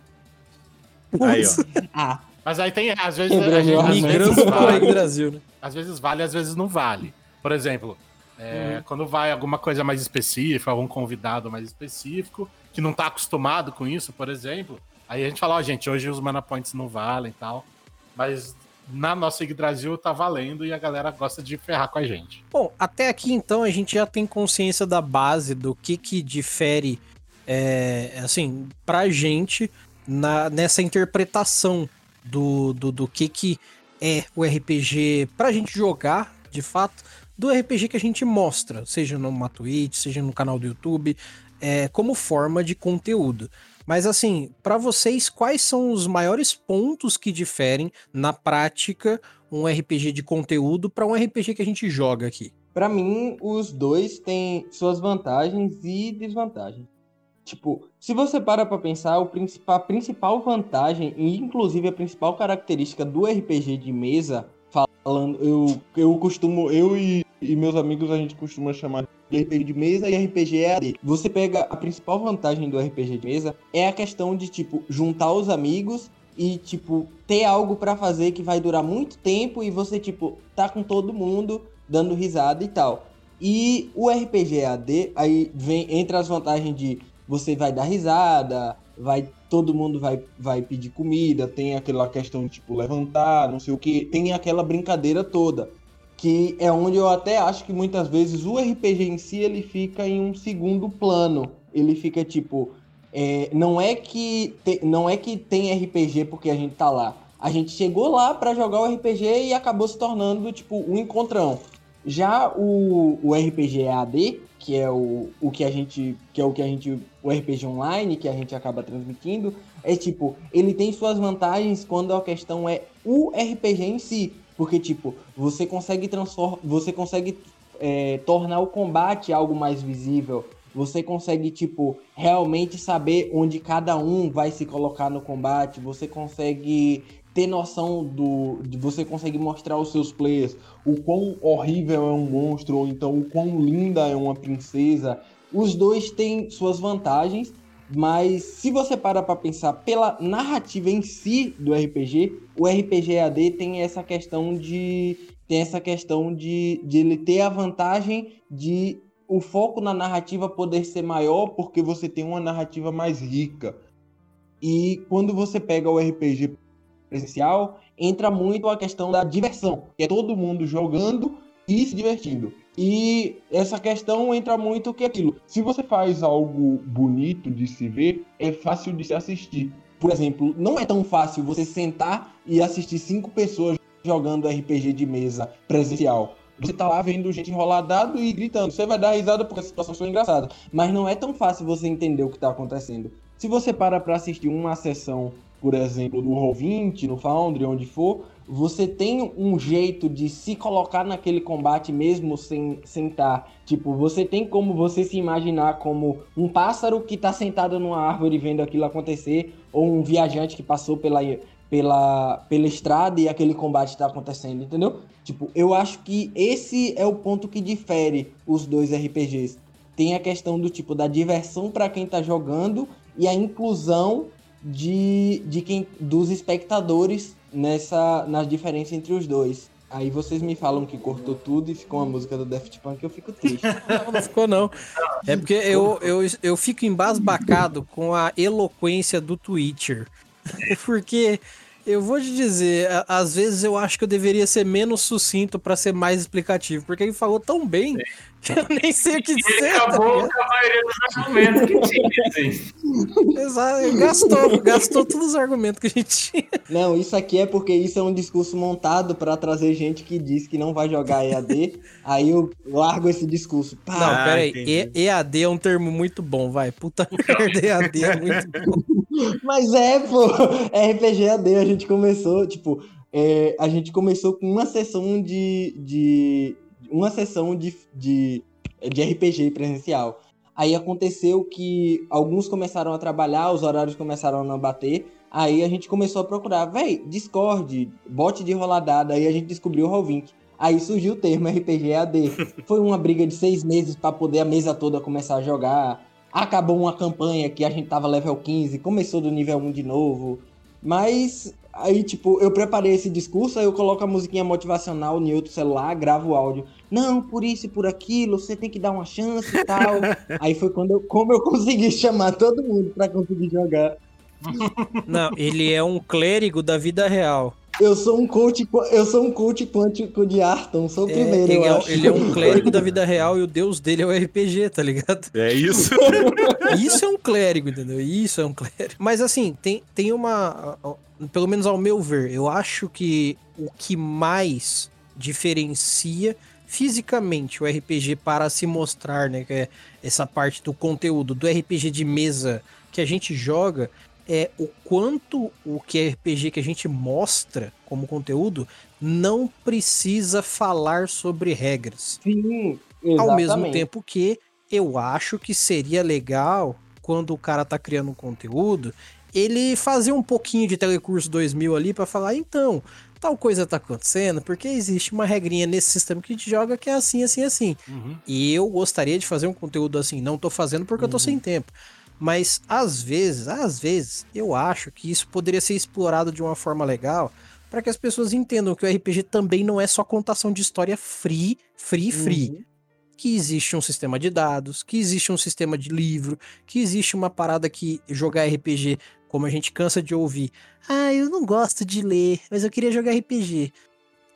Aí, ó. Ah. Mas aí tem, às vezes. A gente, às vezes vale, Brasil, né? Às vezes vale, às vezes não vale. Por exemplo, é, uhum. quando vai alguma coisa mais específica, algum convidado mais específico, que não tá acostumado com isso, por exemplo, aí a gente fala, ó, oh, gente, hoje os mana points não valem e tal. Mas na nossa Brasil tá valendo e a galera gosta de ferrar com a gente. Bom, até aqui então a gente já tem consciência da base do que que difere, é, assim, pra gente na, nessa interpretação do, do, do que, que é o RPG pra gente jogar, de fato, do RPG que a gente mostra, seja numa Twitch, seja no canal do YouTube, é, como forma de conteúdo. Mas assim, para vocês, quais são os maiores pontos que diferem na prática um RPG de conteúdo para um RPG que a gente joga aqui? Para mim, os dois têm suas vantagens e desvantagens. Tipo, se você para pra pensar, a principal vantagem, e inclusive a principal característica do RPG de mesa, falando, eu, eu costumo, eu e, e meus amigos, a gente costuma chamar de RPG de mesa e RPG EAD. Você pega a principal vantagem do RPG de mesa é a questão de, tipo, juntar os amigos e, tipo, ter algo pra fazer que vai durar muito tempo e você, tipo, tá com todo mundo dando risada e tal. E o RPG EAD, aí vem entre as vantagens de você vai dar risada, vai todo mundo vai, vai pedir comida, tem aquela questão de tipo levantar, não sei o que, tem aquela brincadeira toda. Que é onde eu até acho que muitas vezes o RPG em si ele fica em um segundo plano. Ele fica tipo. É, não, é que te, não é que tem RPG porque a gente tá lá. A gente chegou lá para jogar o RPG e acabou se tornando tipo um encontrão. Já o, o RPG EAD, que é o, o que a gente que é o que a gente o RPG online que a gente acaba transmitindo é tipo ele tem suas vantagens quando a questão é o RPG em si. Porque tipo você consegue transformar você consegue é, tornar o combate algo mais visível. Você consegue tipo realmente saber onde cada um vai se colocar no combate. Você consegue ter noção do. de você conseguir mostrar aos seus players o quão horrível é um monstro, ou então o quão linda é uma princesa. Os dois têm suas vantagens, mas se você para para pensar pela narrativa em si do RPG, o RPG AD tem essa questão de tem essa questão de, de ele ter a vantagem de o foco na narrativa poder ser maior porque você tem uma narrativa mais rica. E quando você pega o RPG presencial, entra muito a questão da diversão, que é todo mundo jogando e se divertindo. E essa questão entra muito que é aquilo. Se você faz algo bonito de se ver, é fácil de se assistir. Por exemplo, não é tão fácil você sentar e assistir cinco pessoas jogando RPG de mesa presencial. Você tá lá vendo gente enroladado e gritando. Você vai dar risada porque a situação foi engraçada. Mas não é tão fácil você entender o que tá acontecendo. Se você para para assistir uma sessão por exemplo, no Roll20, no Foundry, onde for, você tem um jeito de se colocar naquele combate mesmo sem sentar. Tá, tipo, você tem como você se imaginar como um pássaro que está sentado numa árvore vendo aquilo acontecer, ou um viajante que passou pela, pela, pela estrada e aquele combate está acontecendo, entendeu? Tipo, eu acho que esse é o ponto que difere os dois RPGs. Tem a questão do tipo da diversão para quem está jogando e a inclusão de, de quem dos espectadores nessa nas diferenças entre os dois. Aí vocês me falam que cortou tudo e ficou uma música do Daft Punk, eu fico triste. Não, não ficou não. É porque eu, eu, eu fico embasbacado com a eloquência do Twitcher. Porque eu vou te dizer, às vezes eu acho que eu deveria ser menos sucinto para ser mais explicativo, porque ele falou tão bem eu nem sei o que dizer. Ele acabou tá com a maioria dos argumentos que tinha, assim. Exato, ele gastou, gastou todos os argumentos que a gente tinha. Não, isso aqui é porque isso é um discurso montado para trazer gente que diz que não vai jogar EAD, aí eu largo esse discurso. Pá. Não, peraí, ah, EAD é um termo muito bom, vai. Puta merda, EAD é muito bom. Mas é, pô, RPG AD, a gente começou, tipo, é, a gente começou com uma sessão de. de uma sessão de, de, de RPG presencial. Aí aconteceu que alguns começaram a trabalhar, os horários começaram a não bater. Aí a gente começou a procurar, véi, Discord, bot de roladada. Aí a gente descobriu o Roll20. Aí surgiu o termo RPG AD. Foi uma briga de seis meses para poder a mesa toda começar a jogar. Acabou uma campanha que a gente tava level 15, começou do nível 1 de novo. Mas aí, tipo, eu preparei esse discurso, aí eu coloco a musiquinha motivacional no outro celular, gravo o áudio. Não, por isso e por aquilo, você tem que dar uma chance e tal. aí foi quando eu, como eu consegui chamar todo mundo para conseguir jogar. Não, ele é um clérigo da vida real. Eu sou um coach, eu sou um coach quântico de Arton, sou o é, primeiro, ele, é, ele é, um clérigo da vida real e o deus dele é o RPG, tá ligado? É isso. isso é um clérigo, entendeu? Isso é um clérigo. Mas assim, tem, tem uma. Pelo menos ao meu ver, eu acho que o que mais diferencia fisicamente o RPG para se mostrar, né? Que é essa parte do conteúdo do RPG de mesa que a gente joga é o quanto o que é RPG que a gente mostra como conteúdo não precisa falar sobre regras. Sim, exatamente. Ao mesmo tempo que eu acho que seria legal quando o cara tá criando um conteúdo, ele fazer um pouquinho de Telecurso 2000 ali para falar, então, tal coisa tá acontecendo porque existe uma regrinha nesse sistema que a gente joga que é assim, assim, assim. Uhum. E eu gostaria de fazer um conteúdo assim, não tô fazendo porque eu tô sem tempo. Mas às vezes, às vezes, eu acho que isso poderia ser explorado de uma forma legal para que as pessoas entendam que o RPG também não é só contação de história free, free, free. Uhum. Que existe um sistema de dados, que existe um sistema de livro, que existe uma parada que jogar RPG, como a gente cansa de ouvir. Ah, eu não gosto de ler, mas eu queria jogar RPG.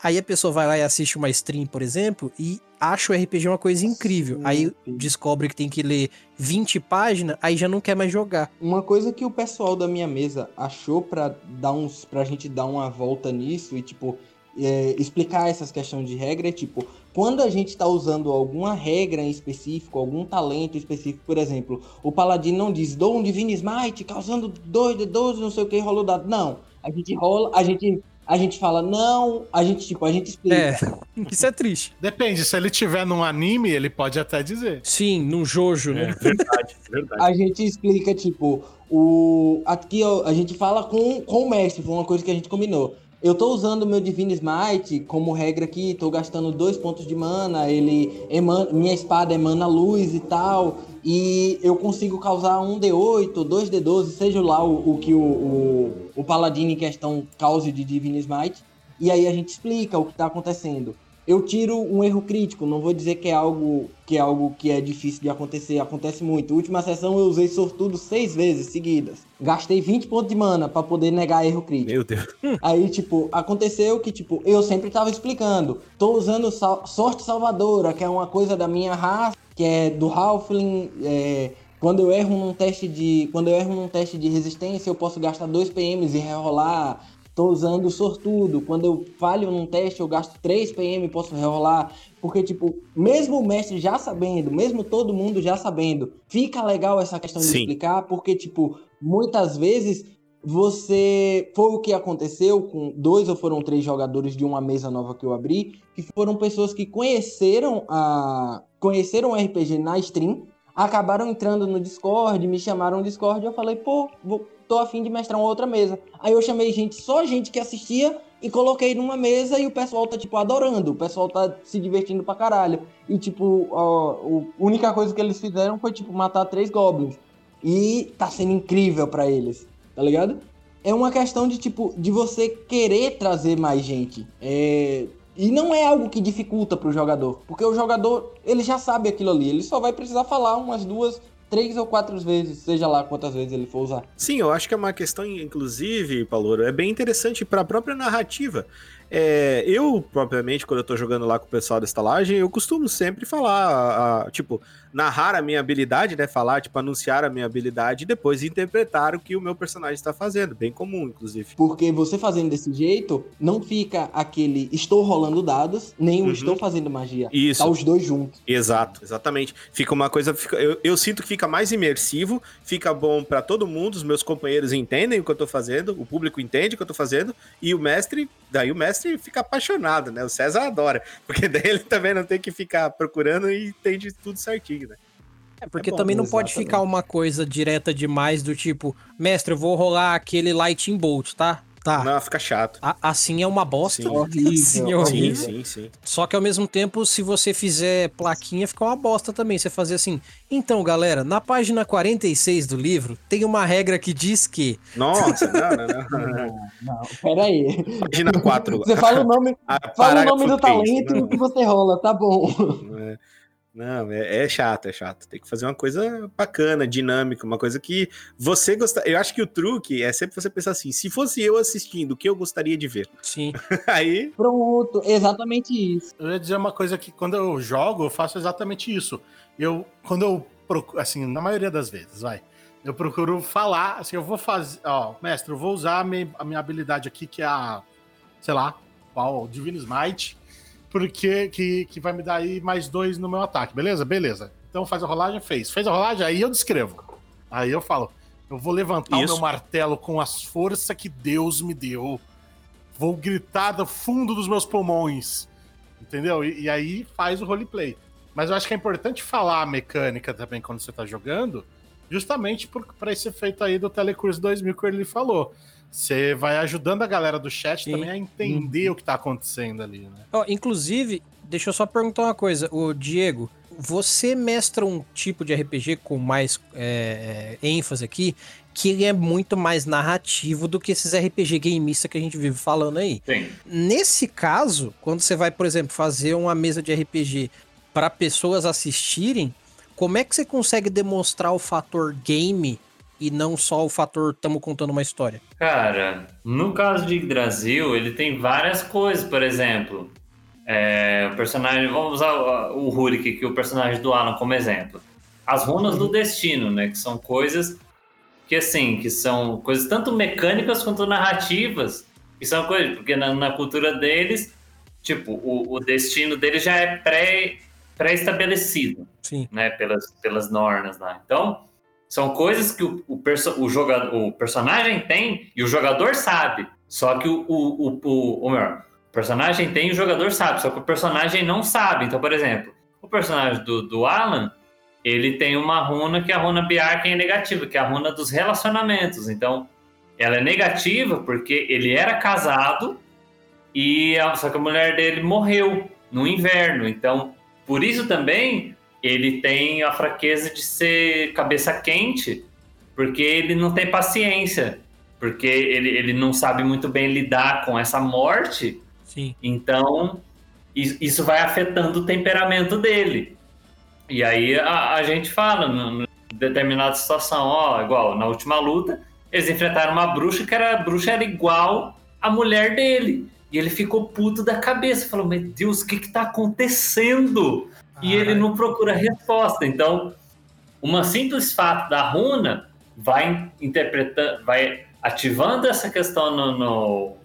Aí a pessoa vai lá e assiste uma stream, por exemplo, e acha o RPG uma coisa incrível. Sim, aí descobre que tem que ler 20 páginas, aí já não quer mais jogar. Uma coisa que o pessoal da minha mesa achou pra dar uns pra gente dar uma volta nisso e tipo é, explicar essas questões de regra é tipo quando a gente tá usando alguma regra em específico, algum talento específico, por exemplo, o paladino não diz dou um Divine Smite causando 2 de 12, não sei o que, rola o dado. Não. A gente rola, a gente a gente fala não, a gente tipo, a gente explica. É, isso é triste. Depende, se ele tiver num anime, ele pode até dizer. Sim, num Jojo, né? verdade, verdade. a gente explica, tipo, o. Aqui ó, a gente fala com, com o mestre, foi uma coisa que a gente combinou. Eu tô usando meu Divine Smite como regra aqui, tô gastando dois pontos de mana, ele emana, minha espada emana luz e tal, e eu consigo causar um D8, dois D12, seja lá o, o que o, o, o paladino em questão cause de Divine Smite, e aí a gente explica o que tá acontecendo. Eu tiro um erro crítico, não vou dizer que é algo que é algo que é difícil de acontecer, acontece muito. Última sessão eu usei sortudo seis vezes seguidas. Gastei 20 pontos de mana pra poder negar erro crítico. Meu Deus. Aí, tipo, aconteceu que, tipo, eu sempre tava explicando. Tô usando sal- sorte salvadora, que é uma coisa da minha raça, que é do Halfling. é, quando eu erro num teste de. Quando eu erro num teste de resistência, eu posso gastar 2 PMs e rerolar. Tô usando o sortudo. Quando eu falho num teste, eu gasto 3 PM e posso rerolar. Porque, tipo, mesmo o mestre já sabendo, mesmo todo mundo já sabendo, fica legal essa questão de Sim. explicar, porque, tipo, muitas vezes você. Foi o que aconteceu com dois ou foram três jogadores de uma mesa nova que eu abri, que foram pessoas que conheceram a. conheceram o RPG na stream, acabaram entrando no Discord, me chamaram no Discord e eu falei, pô, vou, tô afim de mestrar uma outra mesa. Aí eu chamei gente, só gente que assistia. E coloquei numa mesa e o pessoal tá, tipo, adorando. O pessoal tá se divertindo pra caralho. E, tipo, a única coisa que eles fizeram foi, tipo, matar três goblins. E tá sendo incrível pra eles, tá ligado? É uma questão de, tipo, de você querer trazer mais gente. É... E não é algo que dificulta pro jogador. Porque o jogador, ele já sabe aquilo ali. Ele só vai precisar falar umas duas, três ou quatro vezes. Seja lá quantas vezes ele for usar. Sim, eu acho que é uma questão, inclusive, Palouro, é bem interessante para a própria narrativa. É, eu, propriamente, quando eu tô jogando lá com o pessoal da estalagem, eu costumo sempre falar, a- tipo, narrar a minha habilidade, né? Falar, tipo, anunciar a minha habilidade e depois interpretar o que o meu personagem está fazendo. Bem comum, inclusive. Porque você fazendo desse jeito, não fica aquele estou rolando dados, nem o Uhum. estou fazendo magia. Isso. Tá os dois juntos. Exato, exatamente. Fica uma coisa. fica- eu, eu sinto que fica mais imersivo, fica bom pra todo mundo. Os meus companheiros entendem o que eu tô fazendo, o público entende o que eu tô fazendo, e o mestre, daí o mestre fica apaixonado, né? O César adora, porque daí ele também não tem que ficar procurando e entende tudo certinho, né? É porque É bom, também não pode exatamente. ficar uma coisa direta demais do tipo, mestre, eu vou rolar aquele Lightning Bolt, tá? Tá. Não, fica chato. A- assim é uma bosta. Sim. Horrível. Sim, Sim, horrível. sim, sim. Só que ao mesmo tempo, se você fizer plaquinha, fica uma bosta também. Você fazer assim. Então, galera, na página 46 do livro, tem uma regra que diz que. Nossa, não, não, não. não. Não, pera aí. Página 4. Você fala o nome, fala o nome do talento e o que você rola, tá bom. Não, é, é chato, é chato. Tem que fazer uma coisa bacana, dinâmica, uma coisa que você gosta. Eu acho que o truque é sempre você pensar assim: se fosse eu assistindo, o que eu gostaria de ver? Sim. Aí, Pronto, exatamente isso. Eu ia dizer uma coisa que quando eu jogo, eu faço exatamente isso. Eu, quando eu procuro, assim, na maioria das vezes, vai, eu procuro falar, assim, eu vou fazer, ó, mestre, eu vou usar a minha, a minha habilidade aqui, que é a, sei lá, qual, Divine Smite, porque que, que vai me dar aí mais dois no meu ataque, beleza? Beleza. Então faz a rolagem, fez. Fez a rolagem, aí eu descrevo. Aí eu falo, eu vou levantar Isso. o meu martelo com as forças que Deus me deu. Vou gritar do fundo dos meus pulmões. Entendeu? E, e aí faz o roleplay. Mas eu acho que é importante falar a mecânica também quando você tá jogando, justamente para esse efeito aí do Telecurso 2000 que ele falou. Você vai ajudando a galera do chat Sim. também a entender o que tá acontecendo ali, né? Ó, inclusive, deixa eu só perguntar uma coisa. O Diego, você mestra um tipo de RPG com mais é, é, ênfase aqui, que ele é muito mais narrativo do que esses RPG gameista que a gente vive falando aí. Sim. Nesse caso, quando você vai, por exemplo, fazer uma mesa de RPG para pessoas assistirem, como é que você consegue demonstrar o fator game e não só o fator estamos contando uma história? Cara, no caso de Brasil, ele tem várias coisas, por exemplo. é, o personagem, vamos usar o, Rurik, que é o personagem do Alan, como exemplo. As runas do destino, né? Que são coisas que, assim, que são coisas tanto mecânicas quanto narrativas. Que são coisas, porque na, na cultura deles, tipo, o, o destino deles já é pré- pré-estabelecido Sim. né, pelas, pelas normas lá. Então, são coisas que o, o, perso o, o personagem tem e o jogador sabe. Só que o, o, o, o, melhor, o personagem tem e o jogador sabe, só que o personagem não sabe. Então, por exemplo, o personagem do, do Alan, ele tem uma runa que é a runa Biar, que é negativa, que é a runa dos relacionamentos. Então, ela é negativa porque ele era casado e a, só que a mulher dele morreu no inverno. Então, por isso também ele tem a fraqueza de ser cabeça quente, porque ele não tem paciência, porque ele, ele não sabe muito bem lidar com essa morte, Sim. então isso vai afetando o temperamento dele. E aí a, a gente fala, em determinada situação, ó, igual na última luta, eles enfrentaram uma bruxa que era, a bruxa era igual à mulher dele. E ele ficou puto da cabeça, falou: Meu Deus, o que que tá acontecendo? E ele não procura resposta. Então, uma simples fato da runa vai interpretando, vai ativando essa questão no, no-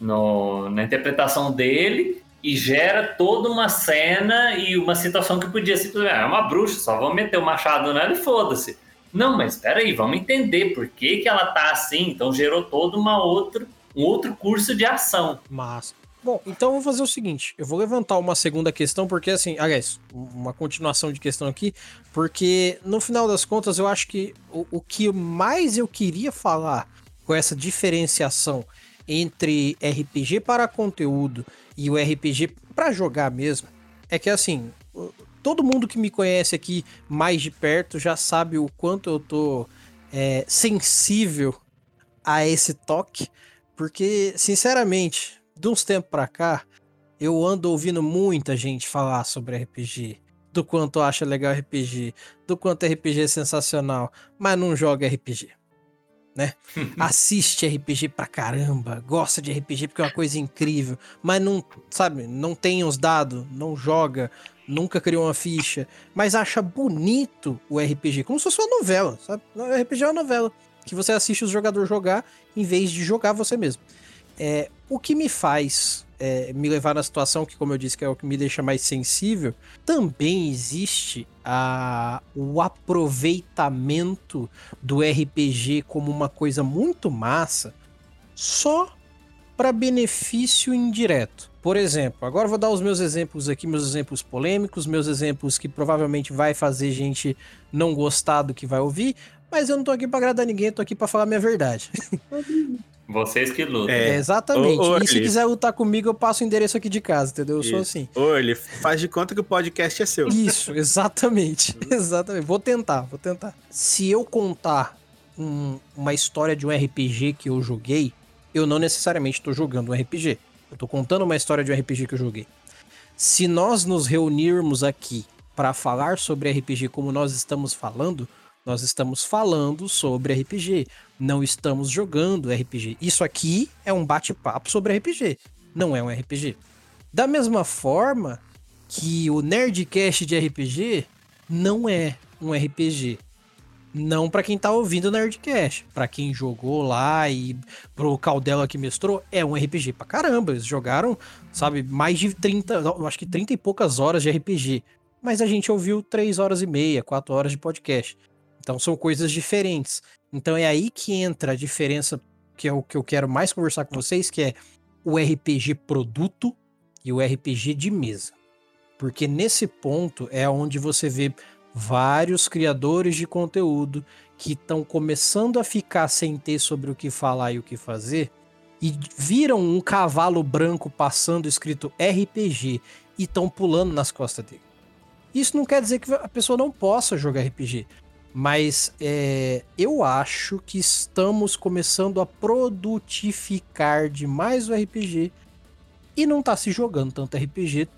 no- na interpretação dele e gera toda uma cena e uma situação que podia simplesmente, ah, é uma bruxa, só vamos meter o machado nela e foda-se. Não, mas espera aí, vamos entender por que, que ela tá assim. Então gerou todo uma outra, um outro curso de ação. Massa. Bom, então eu vou fazer o seguinte: eu vou levantar uma segunda questão, porque assim, aliás, uma continuação de questão aqui, porque no final das contas eu acho que o, o que mais eu queria falar com essa diferenciação entre RPG para conteúdo e o RPG para jogar mesmo é que assim, todo mundo que me conhece aqui mais de perto já sabe o quanto eu tô é, sensível a esse toque, porque sinceramente de uns tempos pra cá, eu ando ouvindo muita gente falar sobre RPG. Do quanto acha legal RPG, do quanto RPG é sensacional, mas não joga RPG. Né? Assiste RPG pra caramba, gosta de RPG porque é uma coisa incrível, mas não, sabe, não tem os dados, não joga, nunca criou uma ficha, mas acha bonito o RPG, como se fosse uma novela, sabe? O RPG é uma novela que você assiste os jogadores jogar em vez de jogar você mesmo. É, o que me faz é, me levar na situação que, como eu disse, que é o que me deixa mais sensível, também existe a, o aproveitamento do RPG como uma coisa muito massa, só para benefício indireto. Por exemplo, agora vou dar os meus exemplos aqui, meus exemplos polêmicos, meus exemplos que provavelmente vai fazer gente não gostar do que vai ouvir, mas eu não tô aqui para agradar ninguém, tô aqui para falar a minha verdade. Vocês que lutam. É, exatamente. Ô, e se quiser lutar comigo, eu passo o endereço aqui de casa, entendeu? Eu sou Isso. assim. Ô, ele faz de conta que o podcast é seu. Isso, exatamente. exatamente. Vou tentar, vou tentar. Se eu contar um- uma história de um RPG que eu joguei, eu não necessariamente estou jogando um RPG. Eu tô contando uma história de um RPG que eu joguei. Se nós nos reunirmos aqui para falar sobre RPG como nós estamos falando, nós estamos falando sobre RPG. Não estamos jogando RPG. Isso aqui é um bate-papo sobre RPG. Não é um RPG. Da mesma forma que o Nerdcast de RPG não é um RPG. Não pra quem tá ouvindo o Nerdcast. Pra quem jogou lá e pro Caldela que mestrou, é um RPG pra caramba. Eles jogaram, sabe, mais de 30, eu acho que 30 e poucas horas de RPG. Mas a gente ouviu 3 horas e meia, 4 horas de podcast. Então são coisas diferentes. Então é aí que entra a diferença, que é o que eu quero mais conversar com vocês, que é o RPG produto e o RPG de mesa. Porque nesse ponto é onde você vê vários criadores de conteúdo que estão começando a ficar sem ter sobre o que falar e o que fazer e viram um cavalo branco passando escrito RPG e estão pulando nas costas dele. Isso não quer dizer que a pessoa não possa jogar RPG, mas é, eu acho que estamos começando a produtificar demais o RPG e não está se jogando tanto RPG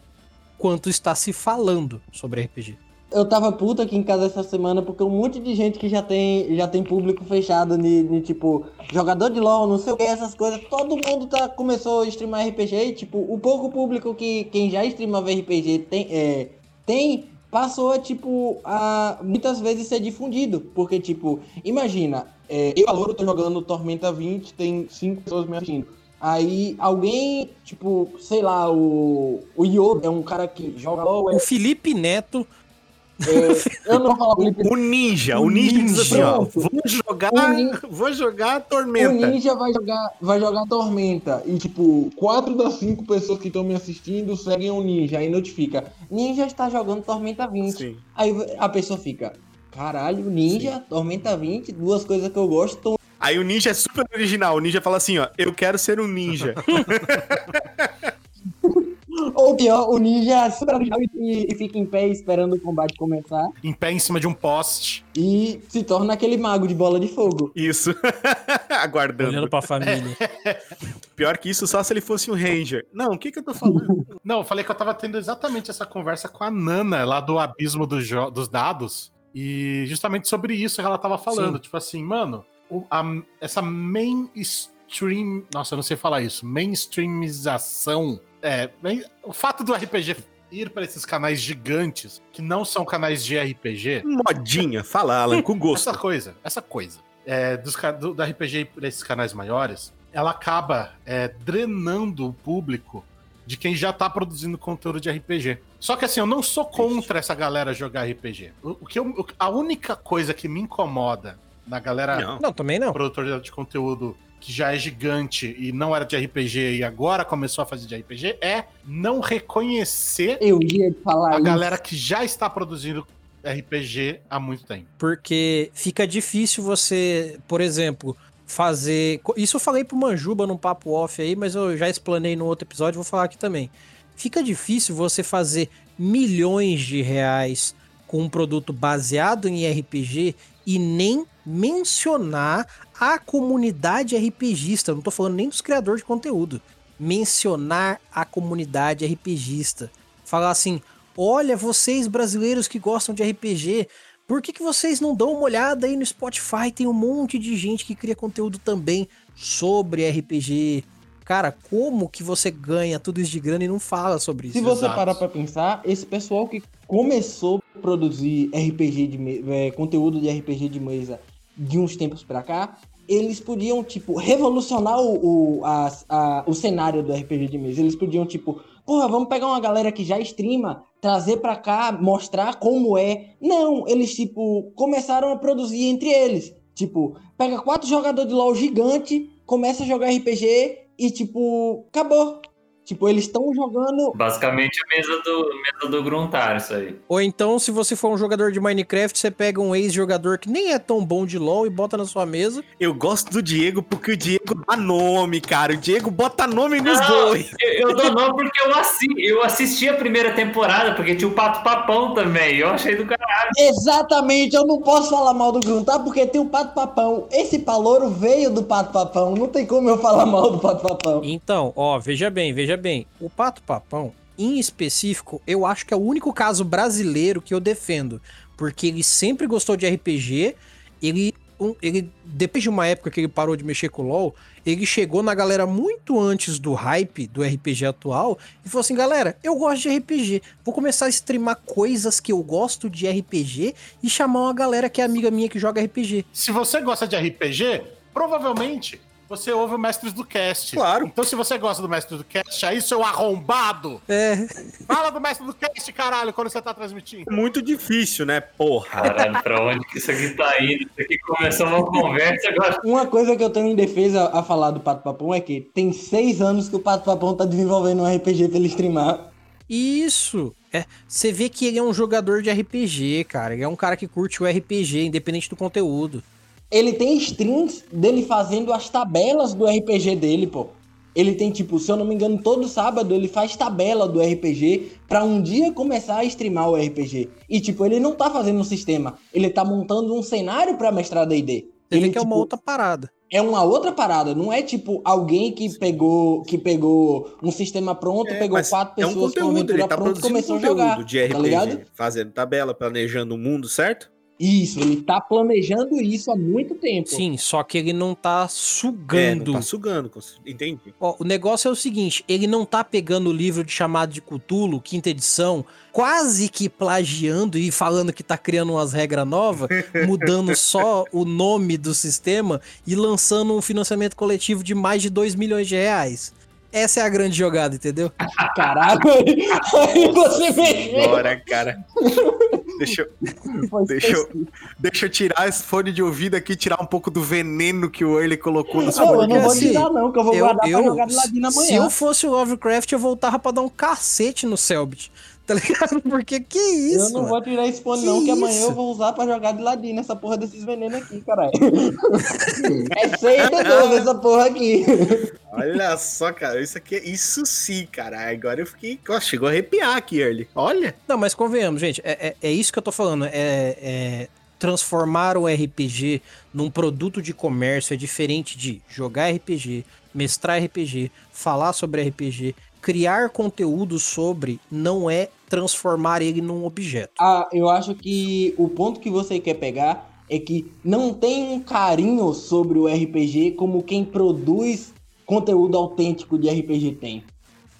quanto está se falando sobre RPG. Eu tava puto aqui em casa essa semana porque um monte de gente que já tem, já tem público fechado de, tipo, jogador de LoL, não sei o que, essas coisas. Todo mundo tá, começou a streamar RPG e, tipo, o pouco público que quem já streamava RPG tem, é, tem passou a, tipo, a muitas vezes ser difundido. Porque, tipo, imagina, é, eu, Valoro, tô jogando Tormenta 20, tem cinco pessoas me assistindo. Aí alguém, tipo, sei lá, o, o Yoda é um cara que joga LOL. O Felipe Neto é, eu não falo O ninja, o ninja, ninja diz assim, ó, vou jogar, ninja, vou jogar Tormenta. O ninja vai jogar, vai jogar Tormenta e tipo, quatro das cinco pessoas que estão me assistindo seguem o ninja, aí notifica, ninja está jogando Tormenta 20. Sim. Aí a pessoa fica, caralho, ninja, Sim. Tormenta 20, duas coisas que eu gosto. Aí o ninja é super original, o ninja fala assim, ó, eu quero ser um ninja. Ou pior, o ninja super original e, e fica em pé esperando o combate começar. Em pé em cima de um poste. E se torna aquele mago de bola de fogo. Isso. Aguardando. Olhando pra família. Pior que isso, só se ele fosse um ranger. Não, o que que eu tô falando? Não, eu falei que eu tava tendo exatamente essa conversa com a Nana lá do abismo do dos dados. E justamente sobre isso que ela tava falando. Sim. Tipo assim, mano, o, a, essa mainstream. Nossa, eu não sei falar isso. Mainstreamização é, o fato do RPG ir para esses canais gigantes, que não são canais de RPG. Modinha, fala, Alan, com gosto. essa coisa, essa coisa. É, dos, do, do RPG para esses canais maiores, ela acaba é, drenando o público de quem já tá produzindo conteúdo de RPG. Só que assim, eu não sou contra essa galera jogar RPG. O, o que eu, a única coisa que me incomoda na galera não, não também não. produtora de conteúdo que já é gigante e não era de RPG e agora começou a fazer de RPG, é não reconhecer Eu ia falar a isso. galera que já está produzindo RPG há muito tempo. Porque fica difícil você, por exemplo, fazer. Isso eu falei pro Manjuba num papo off aí, mas eu já explanei no outro episódio, vou falar aqui também. Fica difícil você fazer milhões de reais com um produto baseado em RPG e nem mencionar a comunidade RPGista. Não tô falando nem dos criadores de conteúdo. Mencionar a comunidade RPGista. Falar assim: olha, vocês brasileiros que gostam de RPG, por que, que vocês não dão uma olhada aí no Spotify? Tem um monte de gente que cria conteúdo também sobre RPG. Cara, como que você ganha tudo isso de grana e não fala sobre isso? Se você parar pra pensar, esse pessoal que começou a produzir RPG de é, conteúdo de RPG de mesa de uns tempos para cá, eles podiam, tipo, revolucionar o, o, a, a, o cenário do RPG de mesa. Eles podiam, tipo, porra, vamos pegar uma galera que já streama, trazer pra cá, mostrar como é. Não, eles, tipo, começaram a produzir entre eles. Tipo, pega quatro jogadores de LoL gigante, começa a jogar RPG e, tipo, acabou. Tipo, eles estão jogando. Basicamente a mesa do, mesa do Gruntar, isso aí. Ou então, se você for um jogador de Minecraft, você pega um ex-jogador que nem é tão bom de LoL e bota na sua mesa. Eu gosto do Diego porque o Diego dá nome, cara. O Diego bota nome nos Não, dois. Eu, eu dou nome porque eu, assi eu assisti a primeira temporada, porque tinha o Pato Papão também. Eu achei do caralho. Exatamente, eu não posso falar mal do Gruntar porque tem o Pato Papão. Esse palouro veio do Pato Papão. Não tem como eu falar mal do Pato Papão. Então, ó, veja bem, veja bem, o Pato Papão, em específico, eu acho que é o único caso brasileiro que eu defendo. Porque ele sempre gostou de RPG, ele, um, ele depois de uma época que ele parou de mexer com o LoL, ele chegou na galera muito antes do hype do RPG atual e falou assim: galera, eu gosto de RPG, vou começar a streamar coisas que eu gosto de RPG e chamar uma galera que é amiga minha que joga RPG. Se você gosta de RPG, provavelmente você ouve o Mestres do Cast. Claro. Então, se você gosta do Mestre do Cast, aí, seu arrombado, é. fala do Mestre do Cast, caralho, quando você tá transmitindo. Muito difícil, né? Porra. Caralho, pra onde que isso aqui tá indo? Isso aqui começou uma conversa agora. Uma coisa que eu tenho em defesa a falar do Pato Papão é que tem seis anos que o Pato Papão tá desenvolvendo um RPG pra ele streamar. Isso. É, você vê que ele é um jogador de RPG, cara. Ele é um cara que curte o RPG, independente do conteúdo. Ele tem streams dele fazendo as tabelas do RPG dele, pô. Ele tem, tipo, se eu não me engano, todo sábado ele faz tabela do RPG pra um dia começar a streamar o RPG. E, tipo, ele não tá fazendo um sistema, ele tá montando um cenário pra mestrar D&D. Ele, que é uma tipo, outra parada. é uma outra parada, não é tipo alguém que pegou que pegou um sistema pronto, É, pegou quatro é um pessoas com uma conteúdo, ele aventura tá pronta e começou a jogar, de tá ligado? RPG, fazendo tabela, planejando o mundo, certo? Isso, ele tá planejando isso há muito tempo. Sim, só que ele não tá É, não sugando. tá sugando, entendi. Ó, o negócio é o seguinte, ele não tá pegando o livro de chamado de Cthulhu, quinta edição, quase que plagiando e falando que tá criando umas regras novas, mudando só o nome do sistema e lançando um financiamento coletivo de mais de 2 milhões de reais. Essa é a grande jogada, entendeu? Caralho, aí você mexeu. Agora, cara. Deixa eu, deixa eu- deixa eu tirar esse fone de ouvido aqui, tirar um pouco do veneno que o Early colocou no Não, eu não vou assim, tirar não, que eu vou eu- guardar eu- pra jogar de ladinho Se amanhã. eu fosse o Lovecraft, eu voltava pra dar um cacete no Selbit. Tá ligado? Porque que isso? eu não mano? vou tirar esse fone Que não, que amanhã isso? eu vou usar pra jogar de ladinho nessa porra desses venenos aqui, caralho. é 6 de 12 essa porra aqui. Olha só, cara, isso aqui, é- isso sim, cara. Agora eu fiquei, ó, chegou a arrepiar aqui, Early. Olha. Não, mas convenhamos, gente, é, é, é isso que eu tô falando. É, é transformar o RPG num produto de comércio é diferente de jogar RPG, mestrar RPG, falar sobre RPG, criar conteúdo sobre, não é transformar ele num objeto. Ah, eu acho que o ponto que você quer pegar é que não tem um carinho sobre o RPG como quem produz conteúdo autêntico de RPG tem.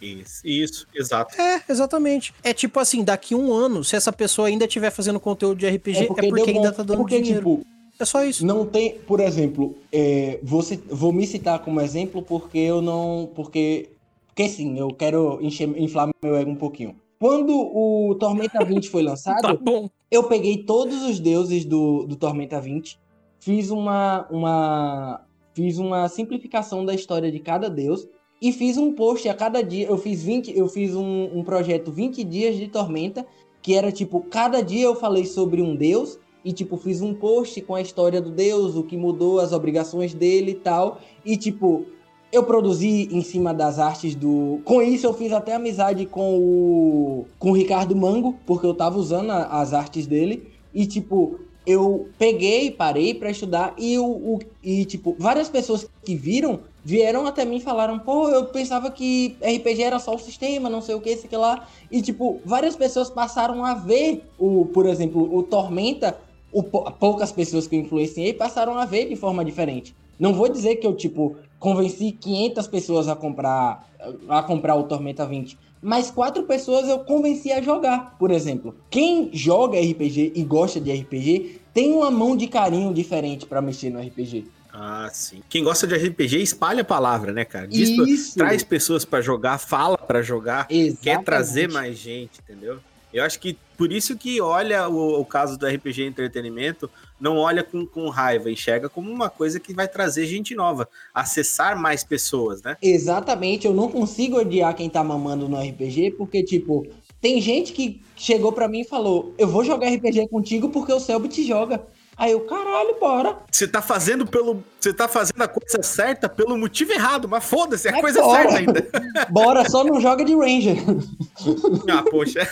Isso, isso, exato. É, exatamente. É tipo assim, daqui um ano, se essa pessoa ainda estiver fazendo conteúdo de RPG, é porque, deu bom. ainda tá dando é porque, dinheiro. tipo, é só isso. não tem, por exemplo, é, vou, vou me citar como exemplo porque eu não, porque, porque sim, eu quero encher, inflar meu ego um pouquinho. Quando o Tormenta 20 foi lançado, Tá eu peguei todos os deuses do, do Tormenta 20, fiz uma, uma, fiz uma simplificação da história de cada deus e fiz um post a cada dia. Eu fiz 20, eu fiz um, um projeto 20 dias de Tormenta, que era tipo, cada dia eu falei sobre um deus e tipo, fiz um post com a história do deus, o que mudou, as obrigações dele e tal. E tipo, eu produzi em cima das artes do. Com isso, eu fiz até amizade com o. com o Ricardo Mango, porque eu tava usando a- as artes dele. E, tipo, eu peguei, parei pra estudar. E, o, o- e, tipo, várias pessoas que viram vieram até mim e falaram: pô, eu pensava que RPG era só o sistema, não sei o que, isso que lá. E, tipo, várias pessoas passaram a ver, o, por exemplo, o Tormenta. O, pou- poucas pessoas que eu influenciei passaram a ver de forma diferente. Não vou dizer que eu, tipo, convenci 500 pessoas a comprar a comprar o Tormenta 20, mas quatro pessoas eu convenci a jogar, por exemplo. Quem joga RPG e gosta de RPG tem uma mão de carinho diferente pra mexer no RPG. Ah, sim. Quem gosta de RPG espalha a palavra, né, cara? Diz traz pessoas pra jogar, fala pra jogar, quer Exatamente. trazer mais gente, entendeu? Eu acho que por isso que olha o, o caso do RPG entretenimento, não olha com, com raiva, enxerga como uma coisa que vai trazer gente nova, acessar mais pessoas, né? Exatamente, eu não consigo odiar quem tá mamando no RPG, porque, tipo, tem gente que chegou pra mim e falou: Eu vou jogar RPG contigo porque o Selbit joga. Aí eu, caralho, bora. Você tá fazendo pelo. Você tá fazendo a coisa certa pelo motivo errado, mas foda-se, é a coisa bora. certa ainda. Bora, só não joga de Ranger. Ah, poxa.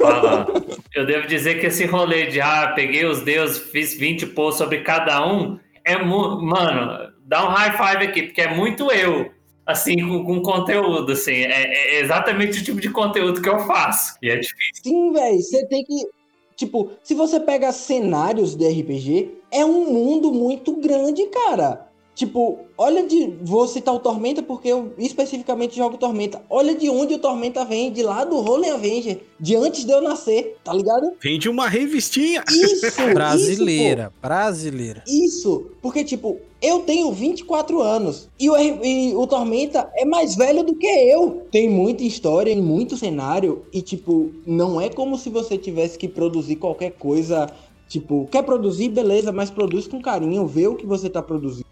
Fala. Eu devo dizer que esse rolê de ah, peguei os deuses, fiz 20 posts sobre cada um, é muito. Mano, dá um high five aqui, porque é muito eu. Assim, com, com conteúdo, assim. É, é exatamente o tipo de conteúdo que eu faço. E é difícil. Sim, velho, você tem que. Tipo, se você pega cenários de RPG, é um mundo muito grande, cara. Tipo, olha de. Vou citar o Tormenta porque eu especificamente jogo Tormenta. Olha de onde o Tormenta vem, de lá do Rolling Avenger, de antes de eu nascer, tá ligado? Vende uma revistinha. Isso! Brasileira, brasileira. Isso, pô. isso, porque, tipo, eu tenho 24 anos e o, e o Tormenta é mais velho do que eu. Tem muita história e muito cenário e, tipo, não é como se você tivesse que produzir qualquer coisa. Tipo, quer produzir, beleza, mas produz com carinho, vê o que você tá produzindo.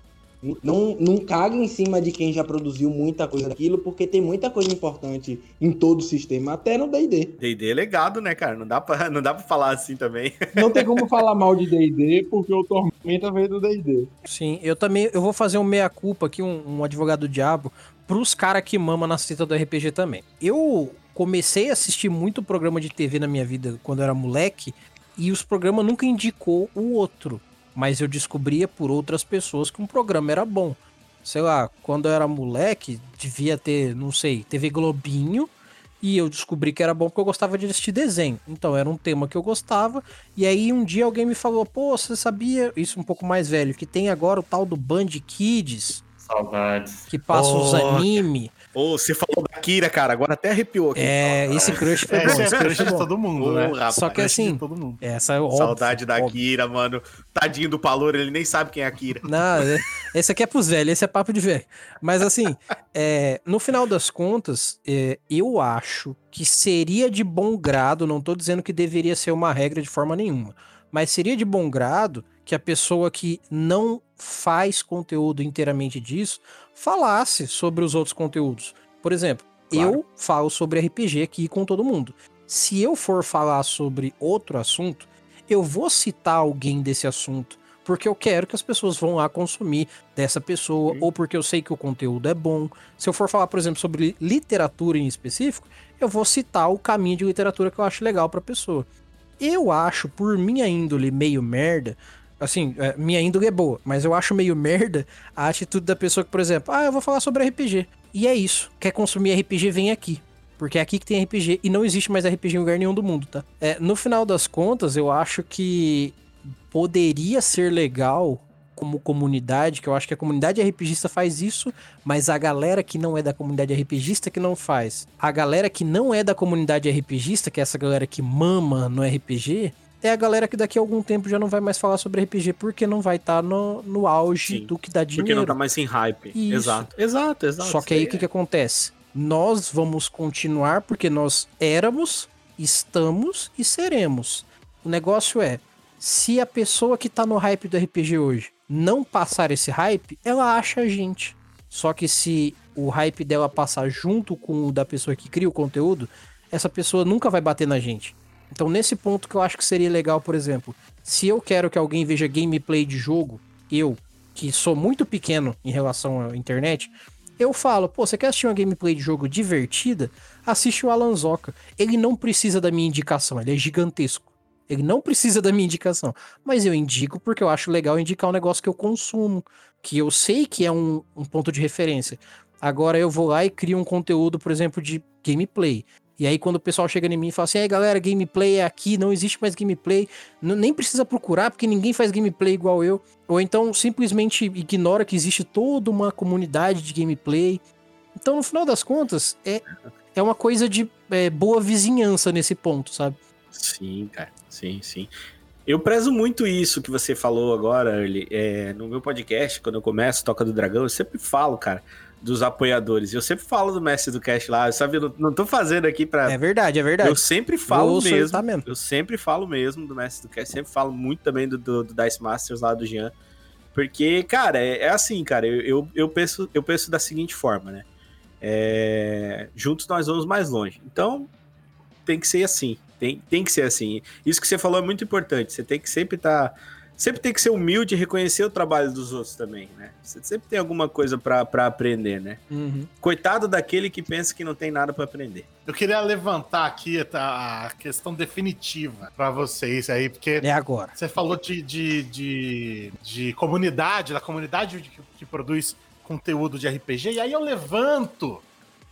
Não, não caga em cima de quem já produziu muita coisa daquilo, porque tem muita coisa importante em todo o sistema, até no D&D. D&D é legado, né, cara? Não dá pra, não dá pra falar assim também. Não tem como falar mal de D&D, porque o Tormenta veio do D&D. Sim, eu também, eu vou fazer um meia-culpa aqui, um, um advogado do diabo, pros caras que mamam na cita do RPG também. Eu comecei a assistir muito programa de TV na minha vida quando eu era moleque, e os programas nunca indicou o outro mas eu descobria por outras pessoas que um programa era bom. Sei lá, quando eu era moleque, devia ter, não sei, TV Globinho, e eu descobri que era bom porque eu gostava de assistir desenho. Então era um tema que eu gostava. E aí um dia alguém me falou: pô, você sabia, isso um pouco mais velho, que tem agora o tal do Band Kids. Saudades. Que passa oh, os anime. Ô, oh, você falou da Kira, cara, agora até arrepiou aqui. É, esse crush foi é, bom. Esse Esse é crush de todo mundo, né? rapaz, Só que assim, essa é óbvio, Saudade da óbvio. Kira, mano. Tadinho do Palor, ele nem sabe quem é a Kira. Não, é- esse aqui é pros velhos, esse é papo de velho. Mas assim, é, no final das contas, é, eu acho que seria de bom grado, não tô dizendo que deveria ser uma regra de forma nenhuma, mas seria de bom grado que a pessoa que não faz conteúdo inteiramente disso falasse sobre os outros conteúdos. Por exemplo, Claro. eu falo sobre RPG aqui com todo mundo. Se eu for falar sobre outro assunto, eu vou citar alguém desse assunto, porque eu quero que as pessoas vão lá consumir dessa pessoa, Uhum. ou porque eu sei que o conteúdo é bom. Se eu for falar, por exemplo, sobre literatura em específico, eu vou citar o caminho de literatura que eu acho legal pra pessoa. Eu acho, por minha índole meio merda, assim, é, minha índole é boa, mas eu acho meio merda a atitude da pessoa que, por exemplo, ah, eu vou falar sobre RPG. E é isso. Quer consumir RPG, vem aqui. Porque é aqui que tem RPG e não existe mais RPG em lugar nenhum do mundo, tá? É, no final das contas, eu acho que poderia ser legal como comunidade, que eu acho que a comunidade RPGista faz isso, mas a galera que não é da comunidade RPGista que não faz. A galera que não é da comunidade RPGista, que é essa galera que mama no RPG, é a galera que daqui a algum tempo já não vai mais falar sobre RPG porque não vai estar no, no auge Sim, do que dá Porque dinheiro. não tá mais em hype. Isso. Exato. Exato, exato. Só que aí o Isso que, que acontece? Nós vamos continuar porque nós éramos, estamos e seremos. O negócio é, se a pessoa que tá no hype do RPG hoje não passar esse hype, ela acha a gente. Só que se o hype dela passar junto com o da pessoa que cria o conteúdo, essa pessoa nunca vai bater na gente. Então, nesse ponto que eu acho que seria legal, por exemplo, se eu quero que alguém veja gameplay de jogo, eu, que sou muito pequeno em relação à internet, eu falo, pô, você quer assistir uma gameplay de jogo divertida? Assiste o Alan Zoca. Ele não precisa da minha indicação, ele é gigantesco. Ele não precisa da minha indicação. Mas eu indico porque eu acho legal indicar um negócio que eu consumo, que eu sei que é um, um ponto de referência. Agora eu vou lá e crio um conteúdo, por exemplo, de gameplay. E aí, quando o pessoal chega em mim e fala assim, aí galera, gameplay é aqui, não existe mais gameplay, nem precisa procurar, porque ninguém faz gameplay igual eu. Ou então simplesmente ignora que existe toda uma comunidade de gameplay. Então, no final das contas, é, é uma coisa de é, boa vizinhança nesse ponto, sabe? Sim, cara. Sim, sim. Eu prezo muito isso que você falou agora, Early. É, no meu podcast, quando eu começo Toca do Dragão, eu sempre falo, cara, dos apoiadores. Eu sempre falo do mestre do cast lá, sabe? Eu não, não tô fazendo aqui pra. É verdade, é verdade. eu sempre falo mesmo. soltar mesmo. Eu sempre falo mesmo do mestre do cast, sempre falo muito também do, do, do Dice Masters lá do Jean. Porque, cara, é, é assim, cara, eu, eu, eu penso, eu penso da seguinte forma, né? É, juntos nós vamos mais longe. Então, tem que ser assim. Tem, tem que ser assim. Isso que você falou é muito importante. Você tem que sempre estar. Sempre tem que ser humilde e reconhecer o trabalho dos outros também, né? Você sempre tem alguma coisa pra pra aprender, né? Uhum. Coitado daquele que pensa que não tem nada pra aprender. Eu queria levantar aqui a questão definitiva pra vocês aí, porque É agora. você falou de, de, de, de comunidade, da comunidade que, que produz conteúdo de RPG, e aí eu levanto,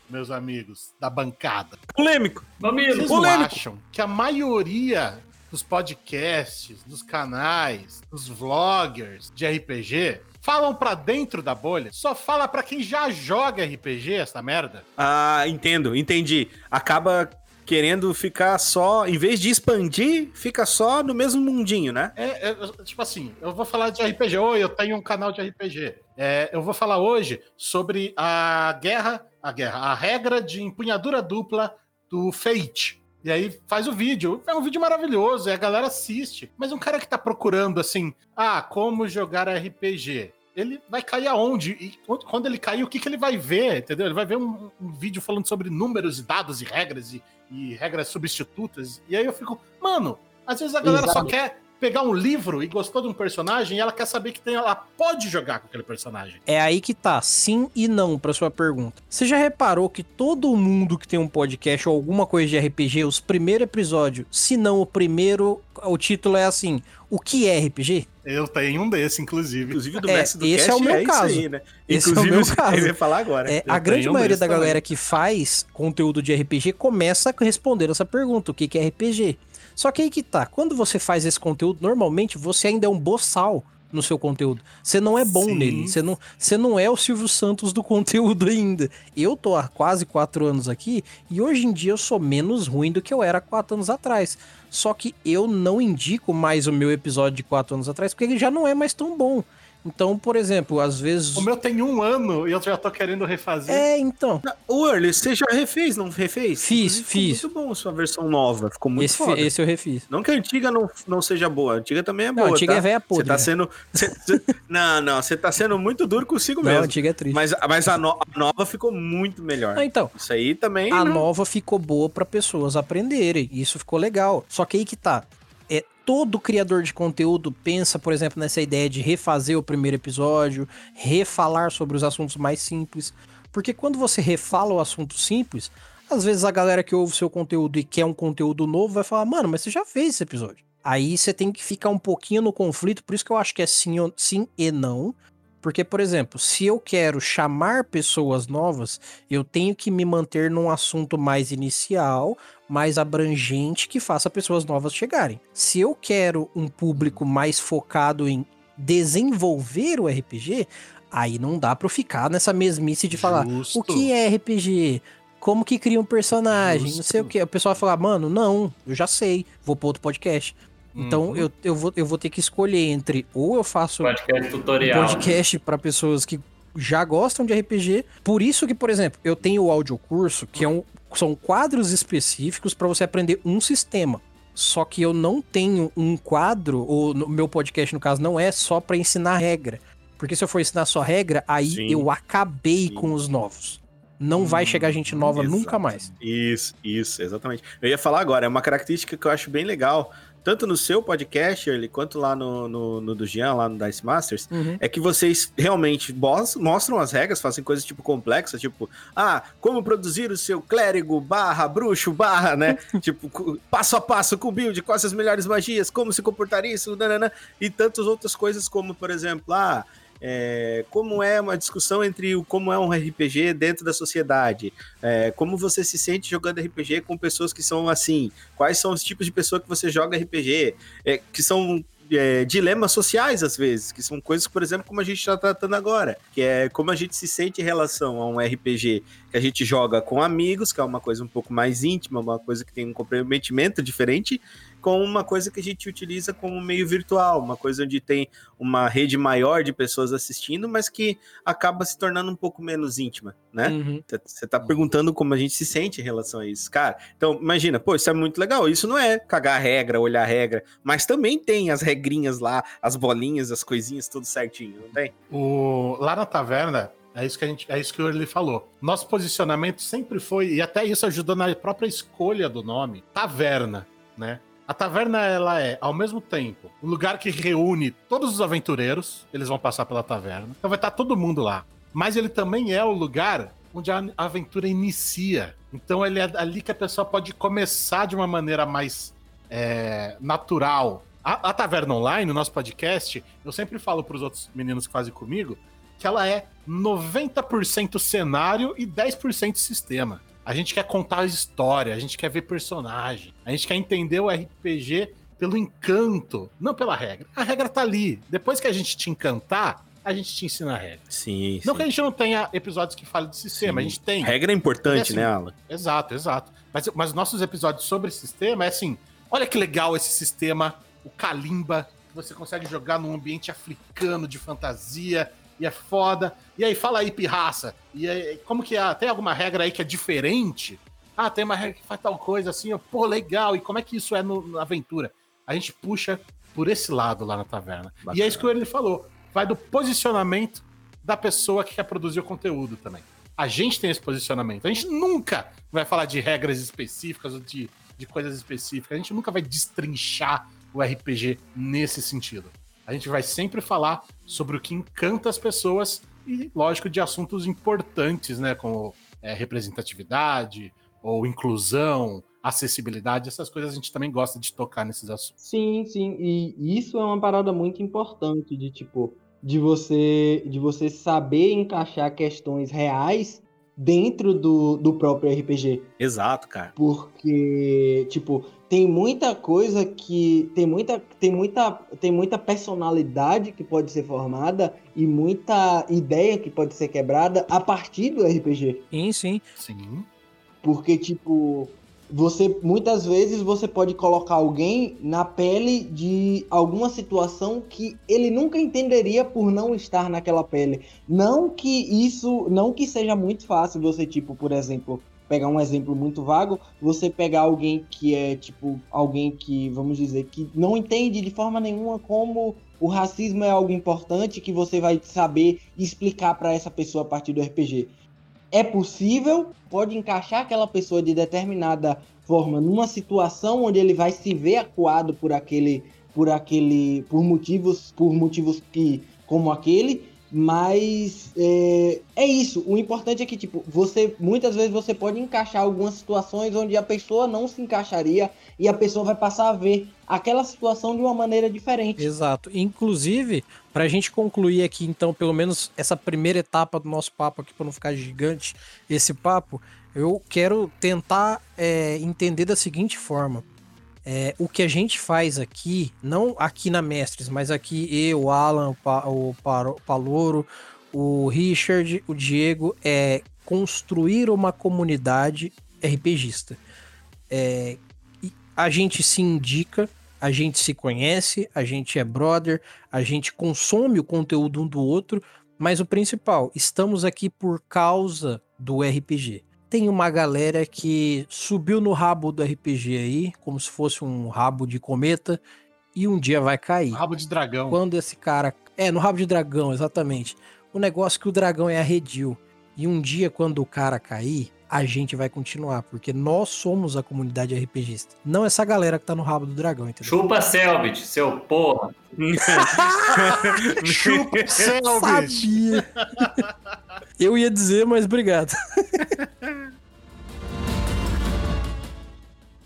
meus amigos da bancada. Polêmico. Vocês Polêmico. acham que a maioria dos podcasts, dos canais, dos vloggers de RPG falam pra dentro da bolha? Só fala pra quem já joga RPG, essa merda? Ah, entendo, entendi. Acaba querendo ficar só, em vez de expandir, fica só no mesmo mundinho, né? É, é, tipo assim, eu vou falar de RPG. Oi, eu tenho um canal de RPG. É, eu vou falar hoje sobre a guerra, a guerra, a regra de empunhadura dupla do Fate. E aí faz o vídeo. É um vídeo maravilhoso, e a galera assiste. Mas um cara que tá procurando assim, ah, como jogar RPG. ele vai cair aonde? E quando- ele cair, o que, que ele vai ver? Entendeu? Ele vai ver um, um vídeo falando sobre números e dados e regras e, e regras substitutas. E aí eu fico, mano, às vezes a galera só Exato. quer pegar um livro e gostou de um personagem e ela quer saber que tem, ela pode jogar com aquele personagem. É aí que tá, sim e não pra sua pergunta. Você já reparou que todo mundo que tem um podcast ou alguma coisa de RPG, os primeiros episódios, se não o primeiro, o título é assim: O que é RPG? Eu tenho um desse, inclusive. Inclusive do É, mestre do esse cast é o meu isso caso. aí, né? Esse é o Inclusive, meu caso. eu ia falar agora. É, a grande um maioria desse da também. galera que faz conteúdo de RPG começa respondendo essa pergunta: o que, que é RPG? Só que aí que tá, quando você faz esse conteúdo, normalmente você ainda é um boçal no seu conteúdo. Você não é bom Sim. nele, você não, você não é o Silvio Santos do conteúdo ainda. Eu tô há quase quatro anos aqui e hoje em dia eu sou menos ruim do que eu era quatro anos atrás. Só que eu não indico mais o meu episódio de quatro anos atrás porque ele já não é mais tão bom. Então, por exemplo, às vezes. O meu tem um ano e eu já tô querendo refazer. É, então. O Early, você já refez, não refez? Fiz, Inclusive, fiz. Ficou muito bom a sua versão nova. Ficou muito Esse, foda. esse eu refiz. Não que a antiga não, não seja boa, a antiga também é Não, boa. a antiga tá? é Você podre. tá né? sendo. cê- cê- não, não, você tá sendo muito duro consigo Não, a mesmo. antiga é triste. Mas, mas a, no- a nova ficou muito melhor. Ah, então. Isso aí também. A né? nova ficou boa pra pessoas aprenderem. Isso ficou legal. Só que aí que tá. É, todo criador de conteúdo pensa, por exemplo, nessa ideia de refazer o primeiro episódio, refalar sobre os assuntos mais simples. Porque quando você refala o assunto simples, às vezes a galera que ouve seu conteúdo e quer um conteúdo novo vai falar, mano, mas você já fez esse episódio. Aí você tem que ficar um pouquinho no conflito, por isso que eu acho que é sim, sim e não. Porque, por exemplo, se eu quero chamar pessoas novas, eu tenho que me manter num assunto mais inicial, mais abrangente, que faça pessoas novas chegarem. Se eu quero um público mais focado em desenvolver o RPG, aí não dá pra eu ficar nessa mesmice de falar Justo. o que é RPG, como que cria um personagem, não sei o Justo. que. O pessoal vai falar, mano, não, eu já sei, vou pro outro podcast. Então Uhum. eu, eu, vou, eu vou ter que escolher entre ou eu faço Podcast um tutorial. podcast para pessoas que já gostam de RPG. Por isso que, por exemplo, eu tenho o audiocurso, que é um, são quadros específicos para você aprender um sistema. Só que eu não tenho um quadro, ou no meu podcast, no caso, não é só para ensinar regra. Porque se eu for ensinar só regra, aí Sim. eu acabei Sim. com os novos. Não vai chegar gente nova Exato. nunca mais. Isso, isso, exatamente. Eu ia falar agora, é uma característica que eu acho bem legal, tanto no seu podcast, Early, quanto lá no, no, no do Jean, lá no Dice Masters, Uhum. é que vocês realmente mos- mostram as regras, fazem coisas tipo complexas, tipo, ah, como produzir o seu clérigo barra bruxo barra, né? tipo, passo a passo com build, quais as melhores magias, como se comportar isso, nanana, e tantas outras coisas como, por exemplo, ah, é, como é uma discussão entre o como é um RPG dentro da sociedade, é, como você se sente jogando RPG com pessoas que são assim, quais são os tipos de pessoa que você joga RPG, é, que são é, dilemas sociais às vezes, que são coisas, por exemplo, como a gente está tratando agora, que é como a gente se sente em relação a um RPG que a gente joga com amigos, que é uma coisa um pouco mais íntima, uma coisa que tem um comprometimento diferente, com uma coisa que a gente utiliza como meio virtual, uma coisa onde tem uma rede maior de pessoas assistindo, mas que acaba se tornando um pouco menos íntima, né? Uhum. Você tá perguntando como a gente se sente em relação a isso. Cara, então imagina, pô, isso é muito legal. Isso não é cagar a regra, olhar a regra, mas também tem as regrinhas lá, as bolinhas, as coisinhas, tudo certinho, não tem? O, lá na taverna, é isso que a gente, é isso que ele falou. Nosso posicionamento sempre foi, e até isso ajudou na própria escolha do nome, taverna, né? A taverna, ela é, ao mesmo tempo, um lugar que reúne todos os aventureiros, eles vão passar pela taverna, então vai estar todo mundo lá. Mas ele também é o lugar onde a aventura inicia. Então ele é ali que a pessoa pode começar de uma maneira mais é, natural. A, a Taverna Online, o nosso podcast, eu sempre falo para os outros meninos que fazem comigo, que ela é 90% cenário e 10% sistema. A gente quer contar a história, a gente quer ver personagem, a gente quer entender o RPG pelo encanto, não pela regra. A regra tá ali. Depois que a gente te encantar, a gente te ensina a regra. Sim, Não que a gente não tenha episódios que falem de sistema, Sim. a gente tem. Regra é importante, É assim, né, Alan? Exato, exato. Mas, mas nossos episódios sobre sistema é assim: olha que legal esse sistema, o Kalimba, que você consegue jogar num ambiente africano de fantasia, e é foda. E aí, fala aí, pirraça. E aí, como que é? Tem alguma regra aí que é diferente? Ah, tem uma regra que faz tal coisa assim, ó, pô, legal. E como é que isso é no- na aventura? A gente puxa por esse lado lá na taverna. E é isso que ele falou. vai do posicionamento da pessoa que quer produzir o conteúdo também. A gente tem esse posicionamento. A gente nunca vai falar de regras específicas ou de, de coisas específicas. A gente nunca vai destrinchar o RPG nesse sentido. A gente vai sempre falar sobre o que encanta as pessoas e, lógico, de assuntos importantes, né? Como é, representatividade ou inclusão, acessibilidade, essas coisas a gente também gosta de tocar nesses assuntos. Sim, sim, e isso é uma parada muito importante de tipo de você de você saber encaixar questões reais dentro do, do próprio RPG. Exato, cara. Porque, tipo, tem muita coisa que. Tem muita, tem, muita, tem muita personalidade que pode ser formada e muita ideia que pode ser quebrada a partir do RPG. Sim, sim. Sim. Porque, tipo, você muitas vezes você pode colocar alguém na pele de alguma situação que ele nunca entenderia por não estar naquela pele. Não que isso, não que seja muito fácil você tipo, por exemplo, pegar um exemplo muito vago, você pegar alguém que é tipo alguém que, vamos dizer, que não entende de forma nenhuma como o racismo é algo importante que você vai saber explicar para essa pessoa a partir do RPG é possível, pode encaixar aquela pessoa de determinada forma numa situação onde ele vai se ver acuado por aquele por aquele por motivos por motivos que como aquele mas é, é, isso. O importante é que, tipo, você muitas vezes você pode encaixar algumas situações onde a pessoa não se encaixaria e a pessoa vai passar a ver aquela situação de uma maneira diferente. Exato. Inclusive, para a gente concluir aqui, então, pelo menos essa primeira etapa do nosso papo aqui, para não ficar gigante esse papo, eu quero tentar é, entender da seguinte forma. É, o que a gente faz aqui, não aqui na Mestres, mas aqui eu, Alan, o, pa, o Paloro, o Richard, o Diego, é construir uma comunidade RPGista. É, a gente se indica, a gente se conhece, a gente é brother, a gente consome o conteúdo um do outro, mas o principal, estamos aqui por causa do RPG tem uma galera que subiu no rabo do RPG aí, como se fosse um rabo de cometa, e um dia vai cair. Rabo de dragão. Quando esse cara. É, no rabo de dragão, exatamente. O negócio é que o dragão é arredio. E um dia, quando o cara cair, a gente vai continuar, porque nós somos a comunidade RPGista. Não essa galera que tá no rabo do dragão, entendeu? Chupa Selbit, seu porra. Chupa Selbit. Sabia. Eu ia dizer, mas obrigado.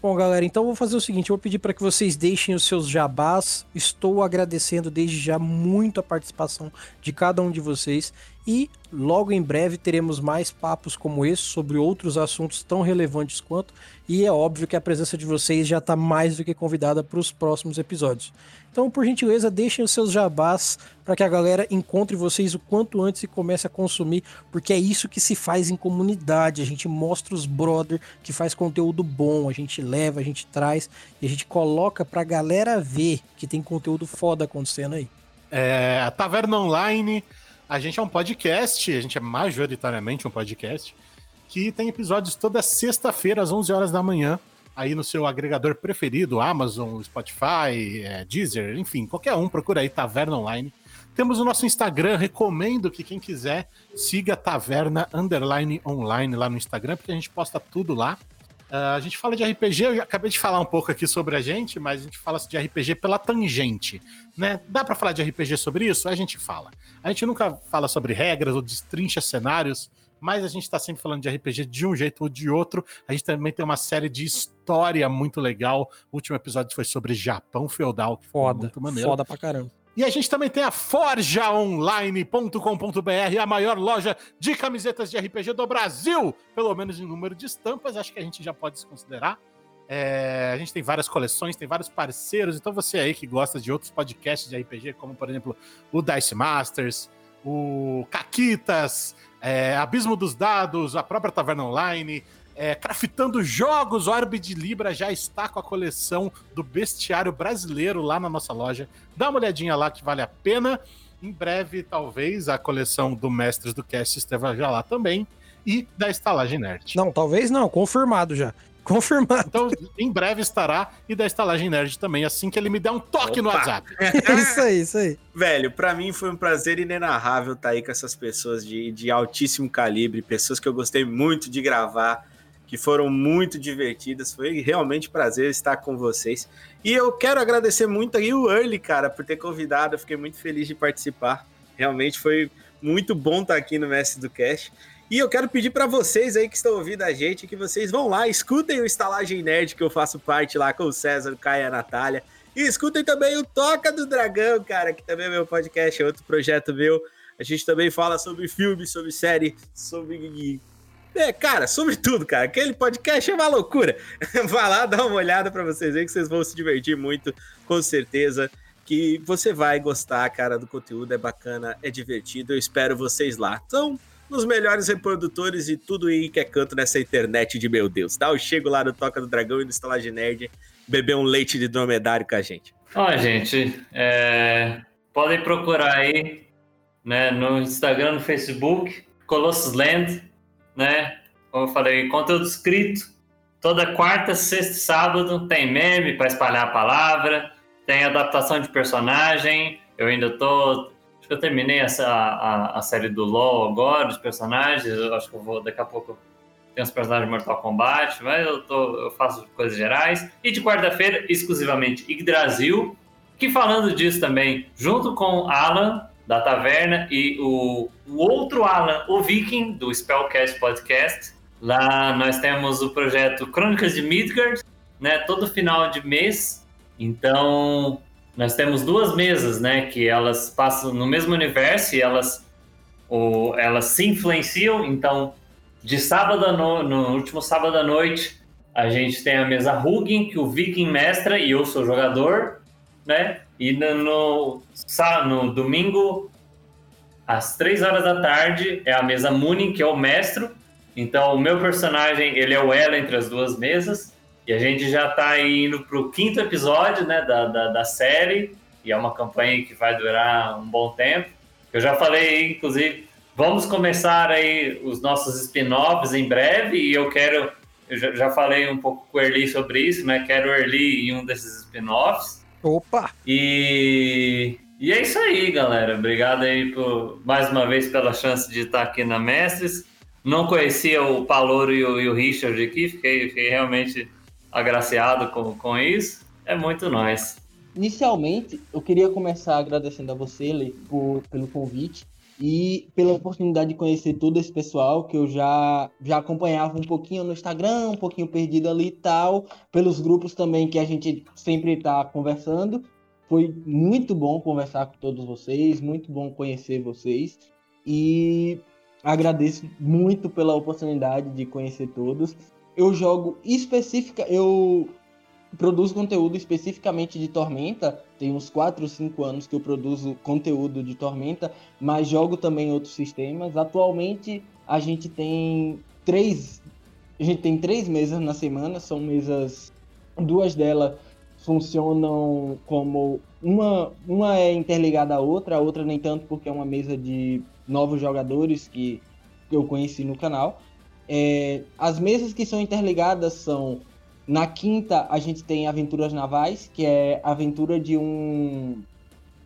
Bom, galera, então vou fazer o seguinte: eu vou pedir para que vocês deixem os seus jabás. Estou agradecendo desde já muito a participação de cada um de vocês e logo em breve teremos mais papos como esse sobre outros assuntos tão relevantes quanto. E é óbvio que a presença de vocês já está mais do que convidada para os próximos episódios. Então, por gentileza, deixem os seus jabás para que a galera encontre vocês o quanto antes e comece a consumir, porque é isso que se faz em comunidade. A gente mostra os brother que faz conteúdo bom, a gente leva, a gente traz e a gente coloca para a galera ver que tem conteúdo foda acontecendo aí. É, a Taverna Online, a gente é um podcast, a gente é majoritariamente um podcast que tem episódios toda sexta-feira às 11 horas da manhã aí no seu agregador preferido, Amazon, Spotify, é, Deezer, enfim, qualquer um, procura aí Taverna Online. Temos o nosso Instagram, recomendo que quem quiser siga Taverna Underline Online lá no Instagram, porque a gente posta tudo lá. Uh, a gente fala de RPG, eu acabei de falar um pouco aqui sobre a gente, mas a gente fala de RPG pela tangente, né? Dá para falar de RPG sobre isso? A gente fala. A gente nunca fala sobre regras ou destrincha cenários, mas a gente está sempre falando de RPG de um jeito ou de outro. A gente também tem uma série de história muito legal. O último episódio foi sobre Japão feudal, que foda, muito maneiro. Foda pra caramba. E a gente também tem a forjaonline.com.br, a maior loja de camisetas de RPG do Brasil, pelo menos em número de estampas, acho que a gente já pode se considerar. É, a gente tem várias coleções, tem vários parceiros, então você aí que gosta de outros podcasts de RPG, como por exemplo o Dice Masters, o Caquitas, é, Abismo dos Dados, a própria Taverna Online, é, Craftando Jogos, Orbe de Libra já está com a coleção do Bestiário Brasileiro lá na nossa loja. Dá uma olhadinha lá que vale a pena. Em breve, talvez, a coleção do Mestres do Cast esteja já lá também. E da Estalagem Nerd. Não, talvez não, confirmado já. Confirmado. Então, em breve estará e da Estalagem Nerd também, assim que ele me der um toque no Opa. WhatsApp. isso aí, isso aí. Velho, pra mim foi um prazer inenarrável estar aí com essas pessoas de, de altíssimo calibre, pessoas que eu gostei muito de gravar, que foram muito divertidas. Foi realmente um prazer estar com vocês. E eu quero agradecer muito aí o Early, cara, por ter convidado. Eu fiquei muito feliz de participar. Realmente foi muito bom estar aqui no Mestre do Cast. E eu quero pedir para vocês aí que estão ouvindo a gente que vocês vão lá, escutem o Estalagem Nerd, que eu faço parte lá com o César, o Caio e a Natália. E escutem também o Toca do Dragão, cara, que também é meu podcast, é outro projeto meu. A gente também fala sobre filme, sobre série, sobre. É, cara, sobre tudo, cara. Aquele podcast é uma loucura. Vai lá, dá uma olhada para vocês verem que vocês vão se divertir muito, com certeza. Que você vai gostar, cara, do conteúdo. É bacana, é divertido. Eu espero vocês lá. Então, nos melhores reprodutores e tudo aí que é canto nessa internet de meu Deus, tá? Eu chego lá no Toca do Dragão e no Estalagem Nerd beber um leite de dromedário com a gente. Ó, gente, é, podem procurar aí né, no Instagram, no Facebook, Colossus Land, né? Como eu falei, conteúdo escrito. Toda quarta, sexta e sábado tem meme para espalhar a palavra, tem adaptação de personagem. Eu ainda tô. Eu terminei essa, a, a série do LoL agora, os personagens. Eu acho que eu vou daqui a pouco tem os personagens de Mortal Kombat, mas eu, tô, eu faço coisas gerais. E de quarta-feira, exclusivamente Yggdrasil, que falando disso também, junto com Alan, da Taverna, e o, o outro Alan, o Viking, do Spellcast Podcast. Lá nós temos o projeto Crônicas de Midgard, né, todo final de mês. Então, nós temos duas mesas, né, que elas passam no mesmo universo e elas, o, elas se influenciam. Então, de sábado no, no último sábado à noite, a gente tem a mesa Hugin, que o Viking mestra e eu sou jogador, né? E no, no, no domingo, às três horas da tarde, é a mesa Munin, que é o mestro. Então, o meu personagem, ele é o elo entre as duas mesas. E a gente já tá indo pro quinto episódio, né, da, da, da série. E é uma campanha que vai durar um bom tempo. Eu já falei, inclusive, Vamos começar aí os nossos spin-offs em breve e eu quero, eu já, já falei um pouco com o Erli sobre isso, né? Quero o Erli em um desses spin-offs. Opa! E, e é isso aí, galera. Obrigado aí por mais uma vez pela chance de estar aqui na Mestres. Não conhecia o Paloro e o, e o Richard aqui, fiquei, fiquei realmente agraciado com, com isso. É muito nós. Inicialmente, eu queria começar agradecendo a você, Lê, por, pelo convite e pela oportunidade de conhecer todo esse pessoal que eu já, já acompanhava um pouquinho no Instagram, um pouquinho perdido ali e tal, pelos grupos também que a gente sempre está conversando. Foi muito bom conversar com todos vocês, muito bom conhecer vocês e agradeço muito pela oportunidade de conhecer todos. Eu jogo específica, eu produzo conteúdo especificamente de Tormenta. Tem uns 4 ou 5 anos que eu produzo conteúdo de Tormenta, mas jogo também outros sistemas. Atualmente a gente tem três. A gente tem três mesas na semana, são mesas. Duas delas funcionam como. Uma, uma é interligada à outra, a outra nem tanto, porque é uma mesa de novos jogadores que eu conheci no canal. É, as mesas que são interligadas são na quinta, a gente tem Aventuras Navais, que é a aventura de um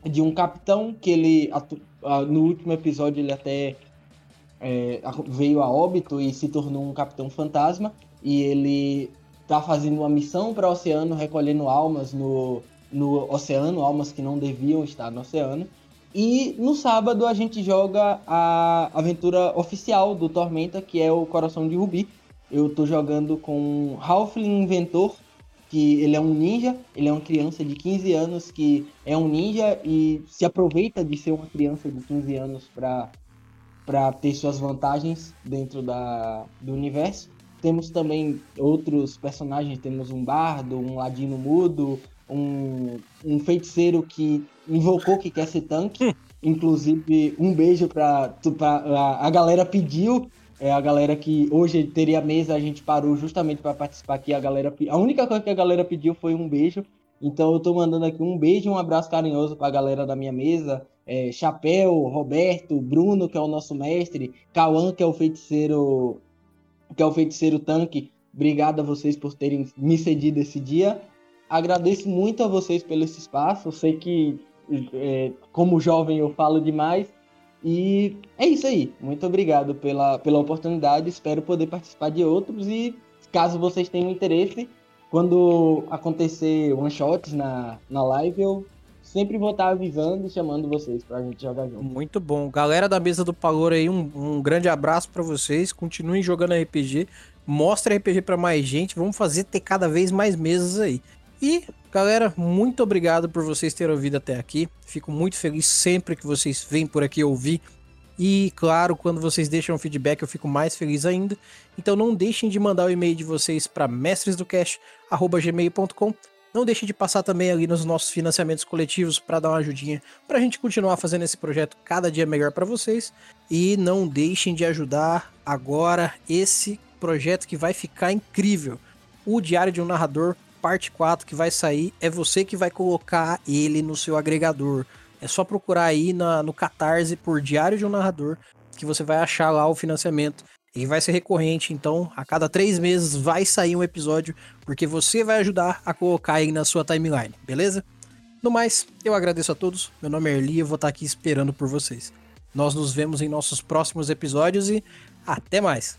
de um capitão que ele no último episódio ele até é, veio a óbito e se tornou um capitão fantasma e ele tá fazendo uma missão para o oceano recolhendo almas no no oceano, almas que não deviam estar no oceano. E no sábado a gente joga a aventura oficial do Tormenta, que é o Coração de Rubi, eu tô jogando com Halfling Inventor, que ele é um ninja, ele é uma criança de 15 anos que é um ninja e se aproveita de ser uma criança de 15 anos para para ter suas vantagens dentro da, do universo. Temos também outros personagens, temos um bardo, um ladino mudo, um, um feiticeiro que invocou que quer ser tanque. Inclusive, um beijo para a, a galera pediu é a galera que hoje teria mesa, a gente parou justamente para participar aqui. A galera, a única coisa que a galera pediu foi um beijo. Então eu tô mandando aqui um beijo e um abraço carinhoso pra galera da minha mesa. É, Chapéu, Roberto, Bruno, que é o nosso mestre, Cauã, que é o feiticeiro, que é o feiticeiro tanque Obrigado a vocês por terem me cedido esse dia. Agradeço muito a vocês pelo esse espaço. Eu sei que, é, como jovem, eu falo demais. E é isso aí. Muito obrigado pela, pela oportunidade. Espero poder participar de outros. E caso vocês tenham interesse, quando acontecer one shots na, na live, eu sempre vou estar avisando e chamando vocês pra gente jogar junto. Muito bom. Galera da mesa do Palor aí, um, um grande abraço para vocês. Continuem jogando RPG. Mostre RPG para mais gente. Vamos fazer ter cada vez mais mesas aí. E, galera, muito obrigado por vocês terem ouvido até aqui. Fico muito feliz sempre que vocês vêm por aqui ouvir. E, claro, quando vocês deixam feedback, eu fico mais feliz ainda. Então não deixem de mandar o e-mail de vocês para mestresdocast.gmail.com não deixe de passar também ali nos nossos financiamentos coletivos para dar uma ajudinha para a gente continuar fazendo esse projeto cada dia melhor para vocês. E não deixem de ajudar agora esse projeto que vai ficar incrível. O Diário de um Narrador, parte 4, que vai sair. É você que vai colocar ele no seu agregador. É só procurar aí na, no Catarse por Diário de um Narrador que você vai achar lá o financiamento. E vai ser recorrente, então a cada três meses vai sair um episódio, porque você vai ajudar a colocar aí na sua timeline, beleza? No mais, eu agradeço a todos. Meu nome é Erli e eu vou estar aqui esperando por vocês. Nós nos vemos em nossos próximos episódios e até mais!